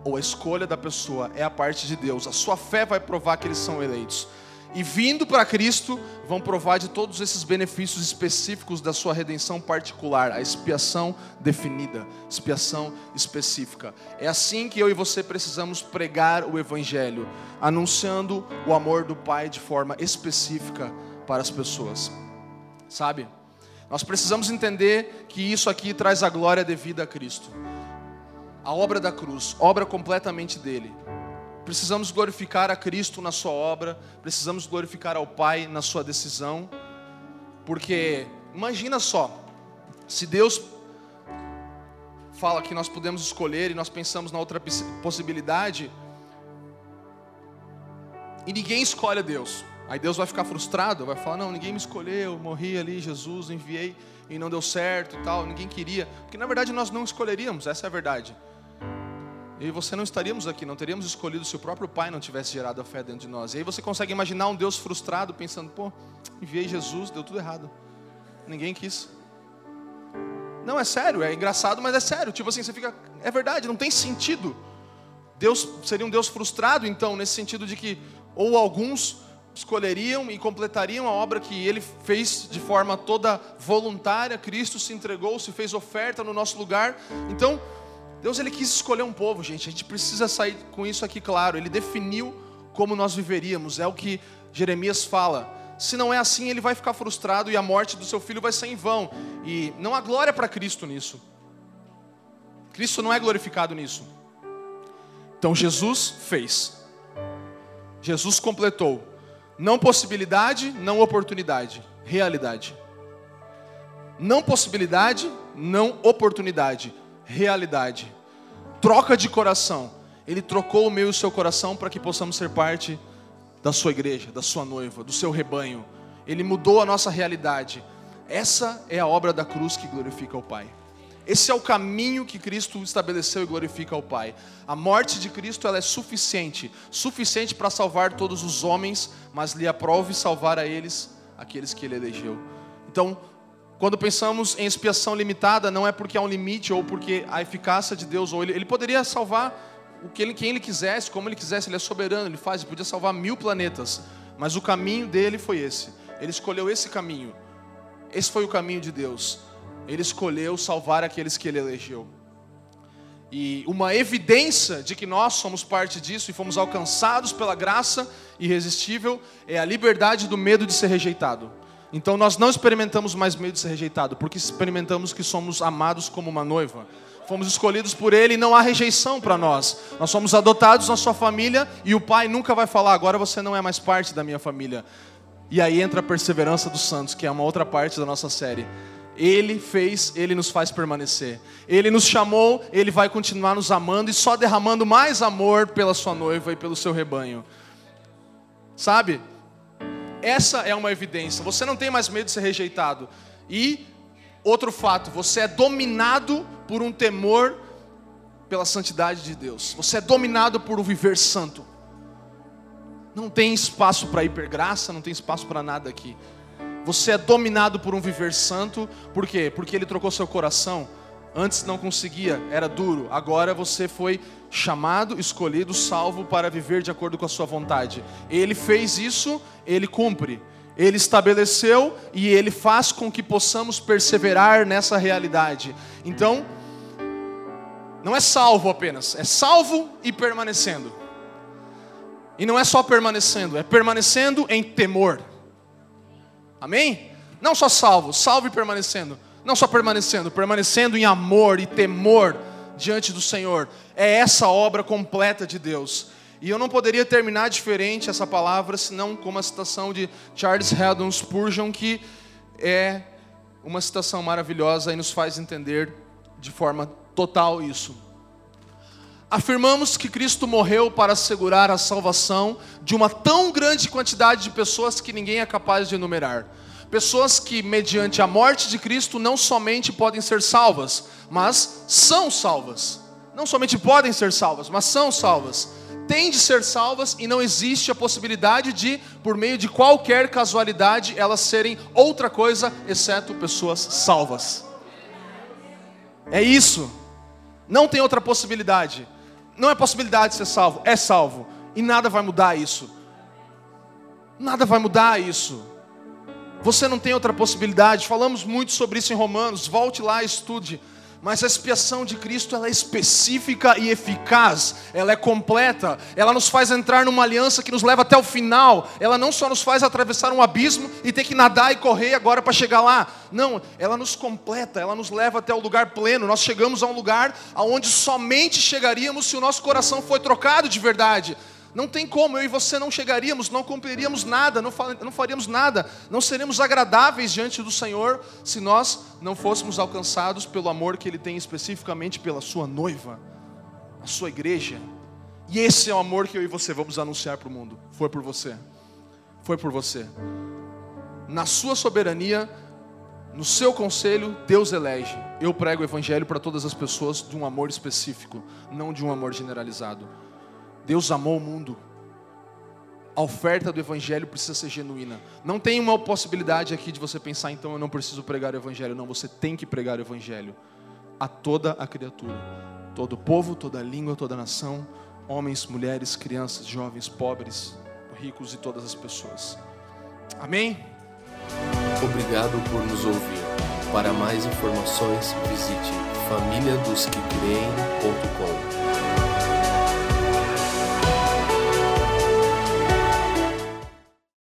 [SPEAKER 2] ou a escolha da pessoa, é a parte de Deus. A sua fé vai provar que eles são eleitos e vindo para Cristo, vão provar de todos esses benefícios específicos da sua redenção particular, a expiação definida, expiação específica. É assim que eu e você precisamos pregar o Evangelho, anunciando o amor do Pai de forma específica para as pessoas. Sabe? Nós precisamos entender que isso aqui traz a glória devida a Cristo. A obra da cruz, obra completamente dele Precisamos glorificar a Cristo na sua obra, precisamos glorificar ao Pai na sua decisão, porque imagina só, se Deus fala que nós podemos escolher e nós pensamos na outra possibilidade, e ninguém escolhe a Deus. Aí Deus vai ficar frustrado, vai falar: Não, ninguém me escolheu, morri ali, Jesus, enviei e não deu certo e tal, ninguém queria. Porque na verdade nós não escolheríamos, essa é a verdade. E você não estaríamos aqui, não teríamos escolhido se o próprio Pai não tivesse gerado a fé dentro de nós. E aí você consegue imaginar um Deus frustrado, pensando: pô, enviei Jesus, deu tudo errado. Ninguém quis. Não, é sério, é engraçado, mas é sério. Tipo assim, você fica, é verdade, não tem sentido. Deus seria um Deus frustrado, então, nesse sentido de que, ou alguns escolheriam e completariam a obra que ele fez de forma toda voluntária, Cristo se entregou, se fez oferta no nosso lugar. Então, Deus ele quis escolher um povo, gente. A gente precisa sair com isso aqui claro. Ele definiu como nós viveríamos. É o que Jeremias fala. Se não é assim, ele vai ficar frustrado e a morte do seu filho vai ser em vão. E não há glória para Cristo nisso. Cristo não é glorificado nisso. Então Jesus fez. Jesus completou. Não possibilidade, não oportunidade. Realidade. Não possibilidade, não oportunidade realidade. Troca de coração. Ele trocou o meu e o seu coração para que possamos ser parte da sua igreja, da sua noiva, do seu rebanho. Ele mudou a nossa realidade. Essa é a obra da cruz que glorifica o Pai. Esse é o caminho que Cristo estabeleceu e glorifica ao Pai. A morte de Cristo ela é suficiente, suficiente para salvar todos os homens, mas lhe aprove salvar a eles aqueles que ele elegeu. Então, quando pensamos em expiação limitada, não é porque há um limite ou porque a eficácia de Deus, ou ele, ele poderia salvar o que ele, quem ele quisesse, como ele quisesse, ele é soberano, ele faz, ele podia salvar mil planetas, mas o caminho dele foi esse. Ele escolheu esse caminho. Esse foi o caminho de Deus. Ele escolheu salvar aqueles que ele elegeu. E uma evidência de que nós somos parte disso e fomos alcançados pela graça irresistível é a liberdade do medo de ser rejeitado. Então nós não experimentamos mais medo de ser rejeitado, porque experimentamos que somos amados como uma noiva. Fomos escolhidos por Ele e não há rejeição para nós. Nós somos adotados na sua família e o Pai nunca vai falar, agora você não é mais parte da minha família. E aí entra a perseverança dos santos, que é uma outra parte da nossa série. Ele fez, Ele nos faz permanecer. Ele nos chamou, Ele vai continuar nos amando e só derramando mais amor pela sua noiva e pelo seu rebanho. Sabe? Essa é uma evidência. Você não tem mais medo de ser rejeitado. E outro fato, você é dominado por um temor pela santidade de Deus. Você é dominado por um viver santo. Não tem espaço para hipergraça, não tem espaço para nada aqui. Você é dominado por um viver santo, por quê? Porque ele trocou seu coração. Antes não conseguia, era duro. Agora você foi chamado, escolhido, salvo para viver de acordo com a sua vontade. Ele fez isso, ele cumpre. Ele estabeleceu e ele faz com que possamos perseverar nessa realidade. Então, não é salvo apenas, é salvo e permanecendo. E não é só permanecendo, é permanecendo em temor. Amém? Não só salvo, salvo e permanecendo. Não só permanecendo, permanecendo em amor e temor diante do Senhor. É essa obra completa de Deus. E eu não poderia terminar diferente essa palavra senão com uma citação de Charles Haddon Spurgeon, que é uma citação maravilhosa e nos faz entender de forma total isso. Afirmamos que Cristo morreu para assegurar a salvação de uma tão grande quantidade de pessoas que ninguém é capaz de enumerar. Pessoas que, mediante a morte de Cristo, não somente podem ser salvas, mas são salvas. Não somente podem ser salvas, mas são salvas. Têm de ser salvas e não existe a possibilidade de, por meio de qualquer casualidade, elas serem outra coisa, exceto pessoas salvas. É isso. Não tem outra possibilidade. Não é possibilidade de ser salvo, é salvo. E nada vai mudar isso. Nada vai mudar isso. Você não tem outra possibilidade. Falamos muito sobre isso em Romanos. Volte lá e estude. Mas a expiação de Cristo ela é específica e eficaz, ela é completa, ela nos faz entrar numa aliança que nos leva até o final. Ela não só nos faz atravessar um abismo e ter que nadar e correr agora para chegar lá. Não, ela nos completa, ela nos leva até o lugar pleno. Nós chegamos a um lugar aonde somente chegaríamos se o nosso coração foi trocado de verdade. Não tem como, eu e você não chegaríamos, não cumpriríamos nada, não faríamos nada, não seremos agradáveis diante do Senhor se nós não fôssemos alcançados pelo amor que Ele tem especificamente pela Sua noiva, a Sua igreja. E esse é o amor que eu e você vamos anunciar para o mundo. Foi por você, foi por você. Na Sua soberania, no seu conselho, Deus elege. Eu prego o Evangelho para todas as pessoas de um amor específico, não de um amor generalizado. Deus amou o mundo. A oferta do Evangelho precisa ser genuína. Não tem uma possibilidade aqui de você pensar, então eu não preciso pregar o Evangelho. Não, você tem que pregar o Evangelho a toda a criatura, todo povo, toda língua, toda nação, homens, mulheres, crianças, jovens, pobres, ricos e todas as pessoas. Amém?
[SPEAKER 1] Obrigado por nos ouvir. Para mais informações, visite famíliadosquecreem.com.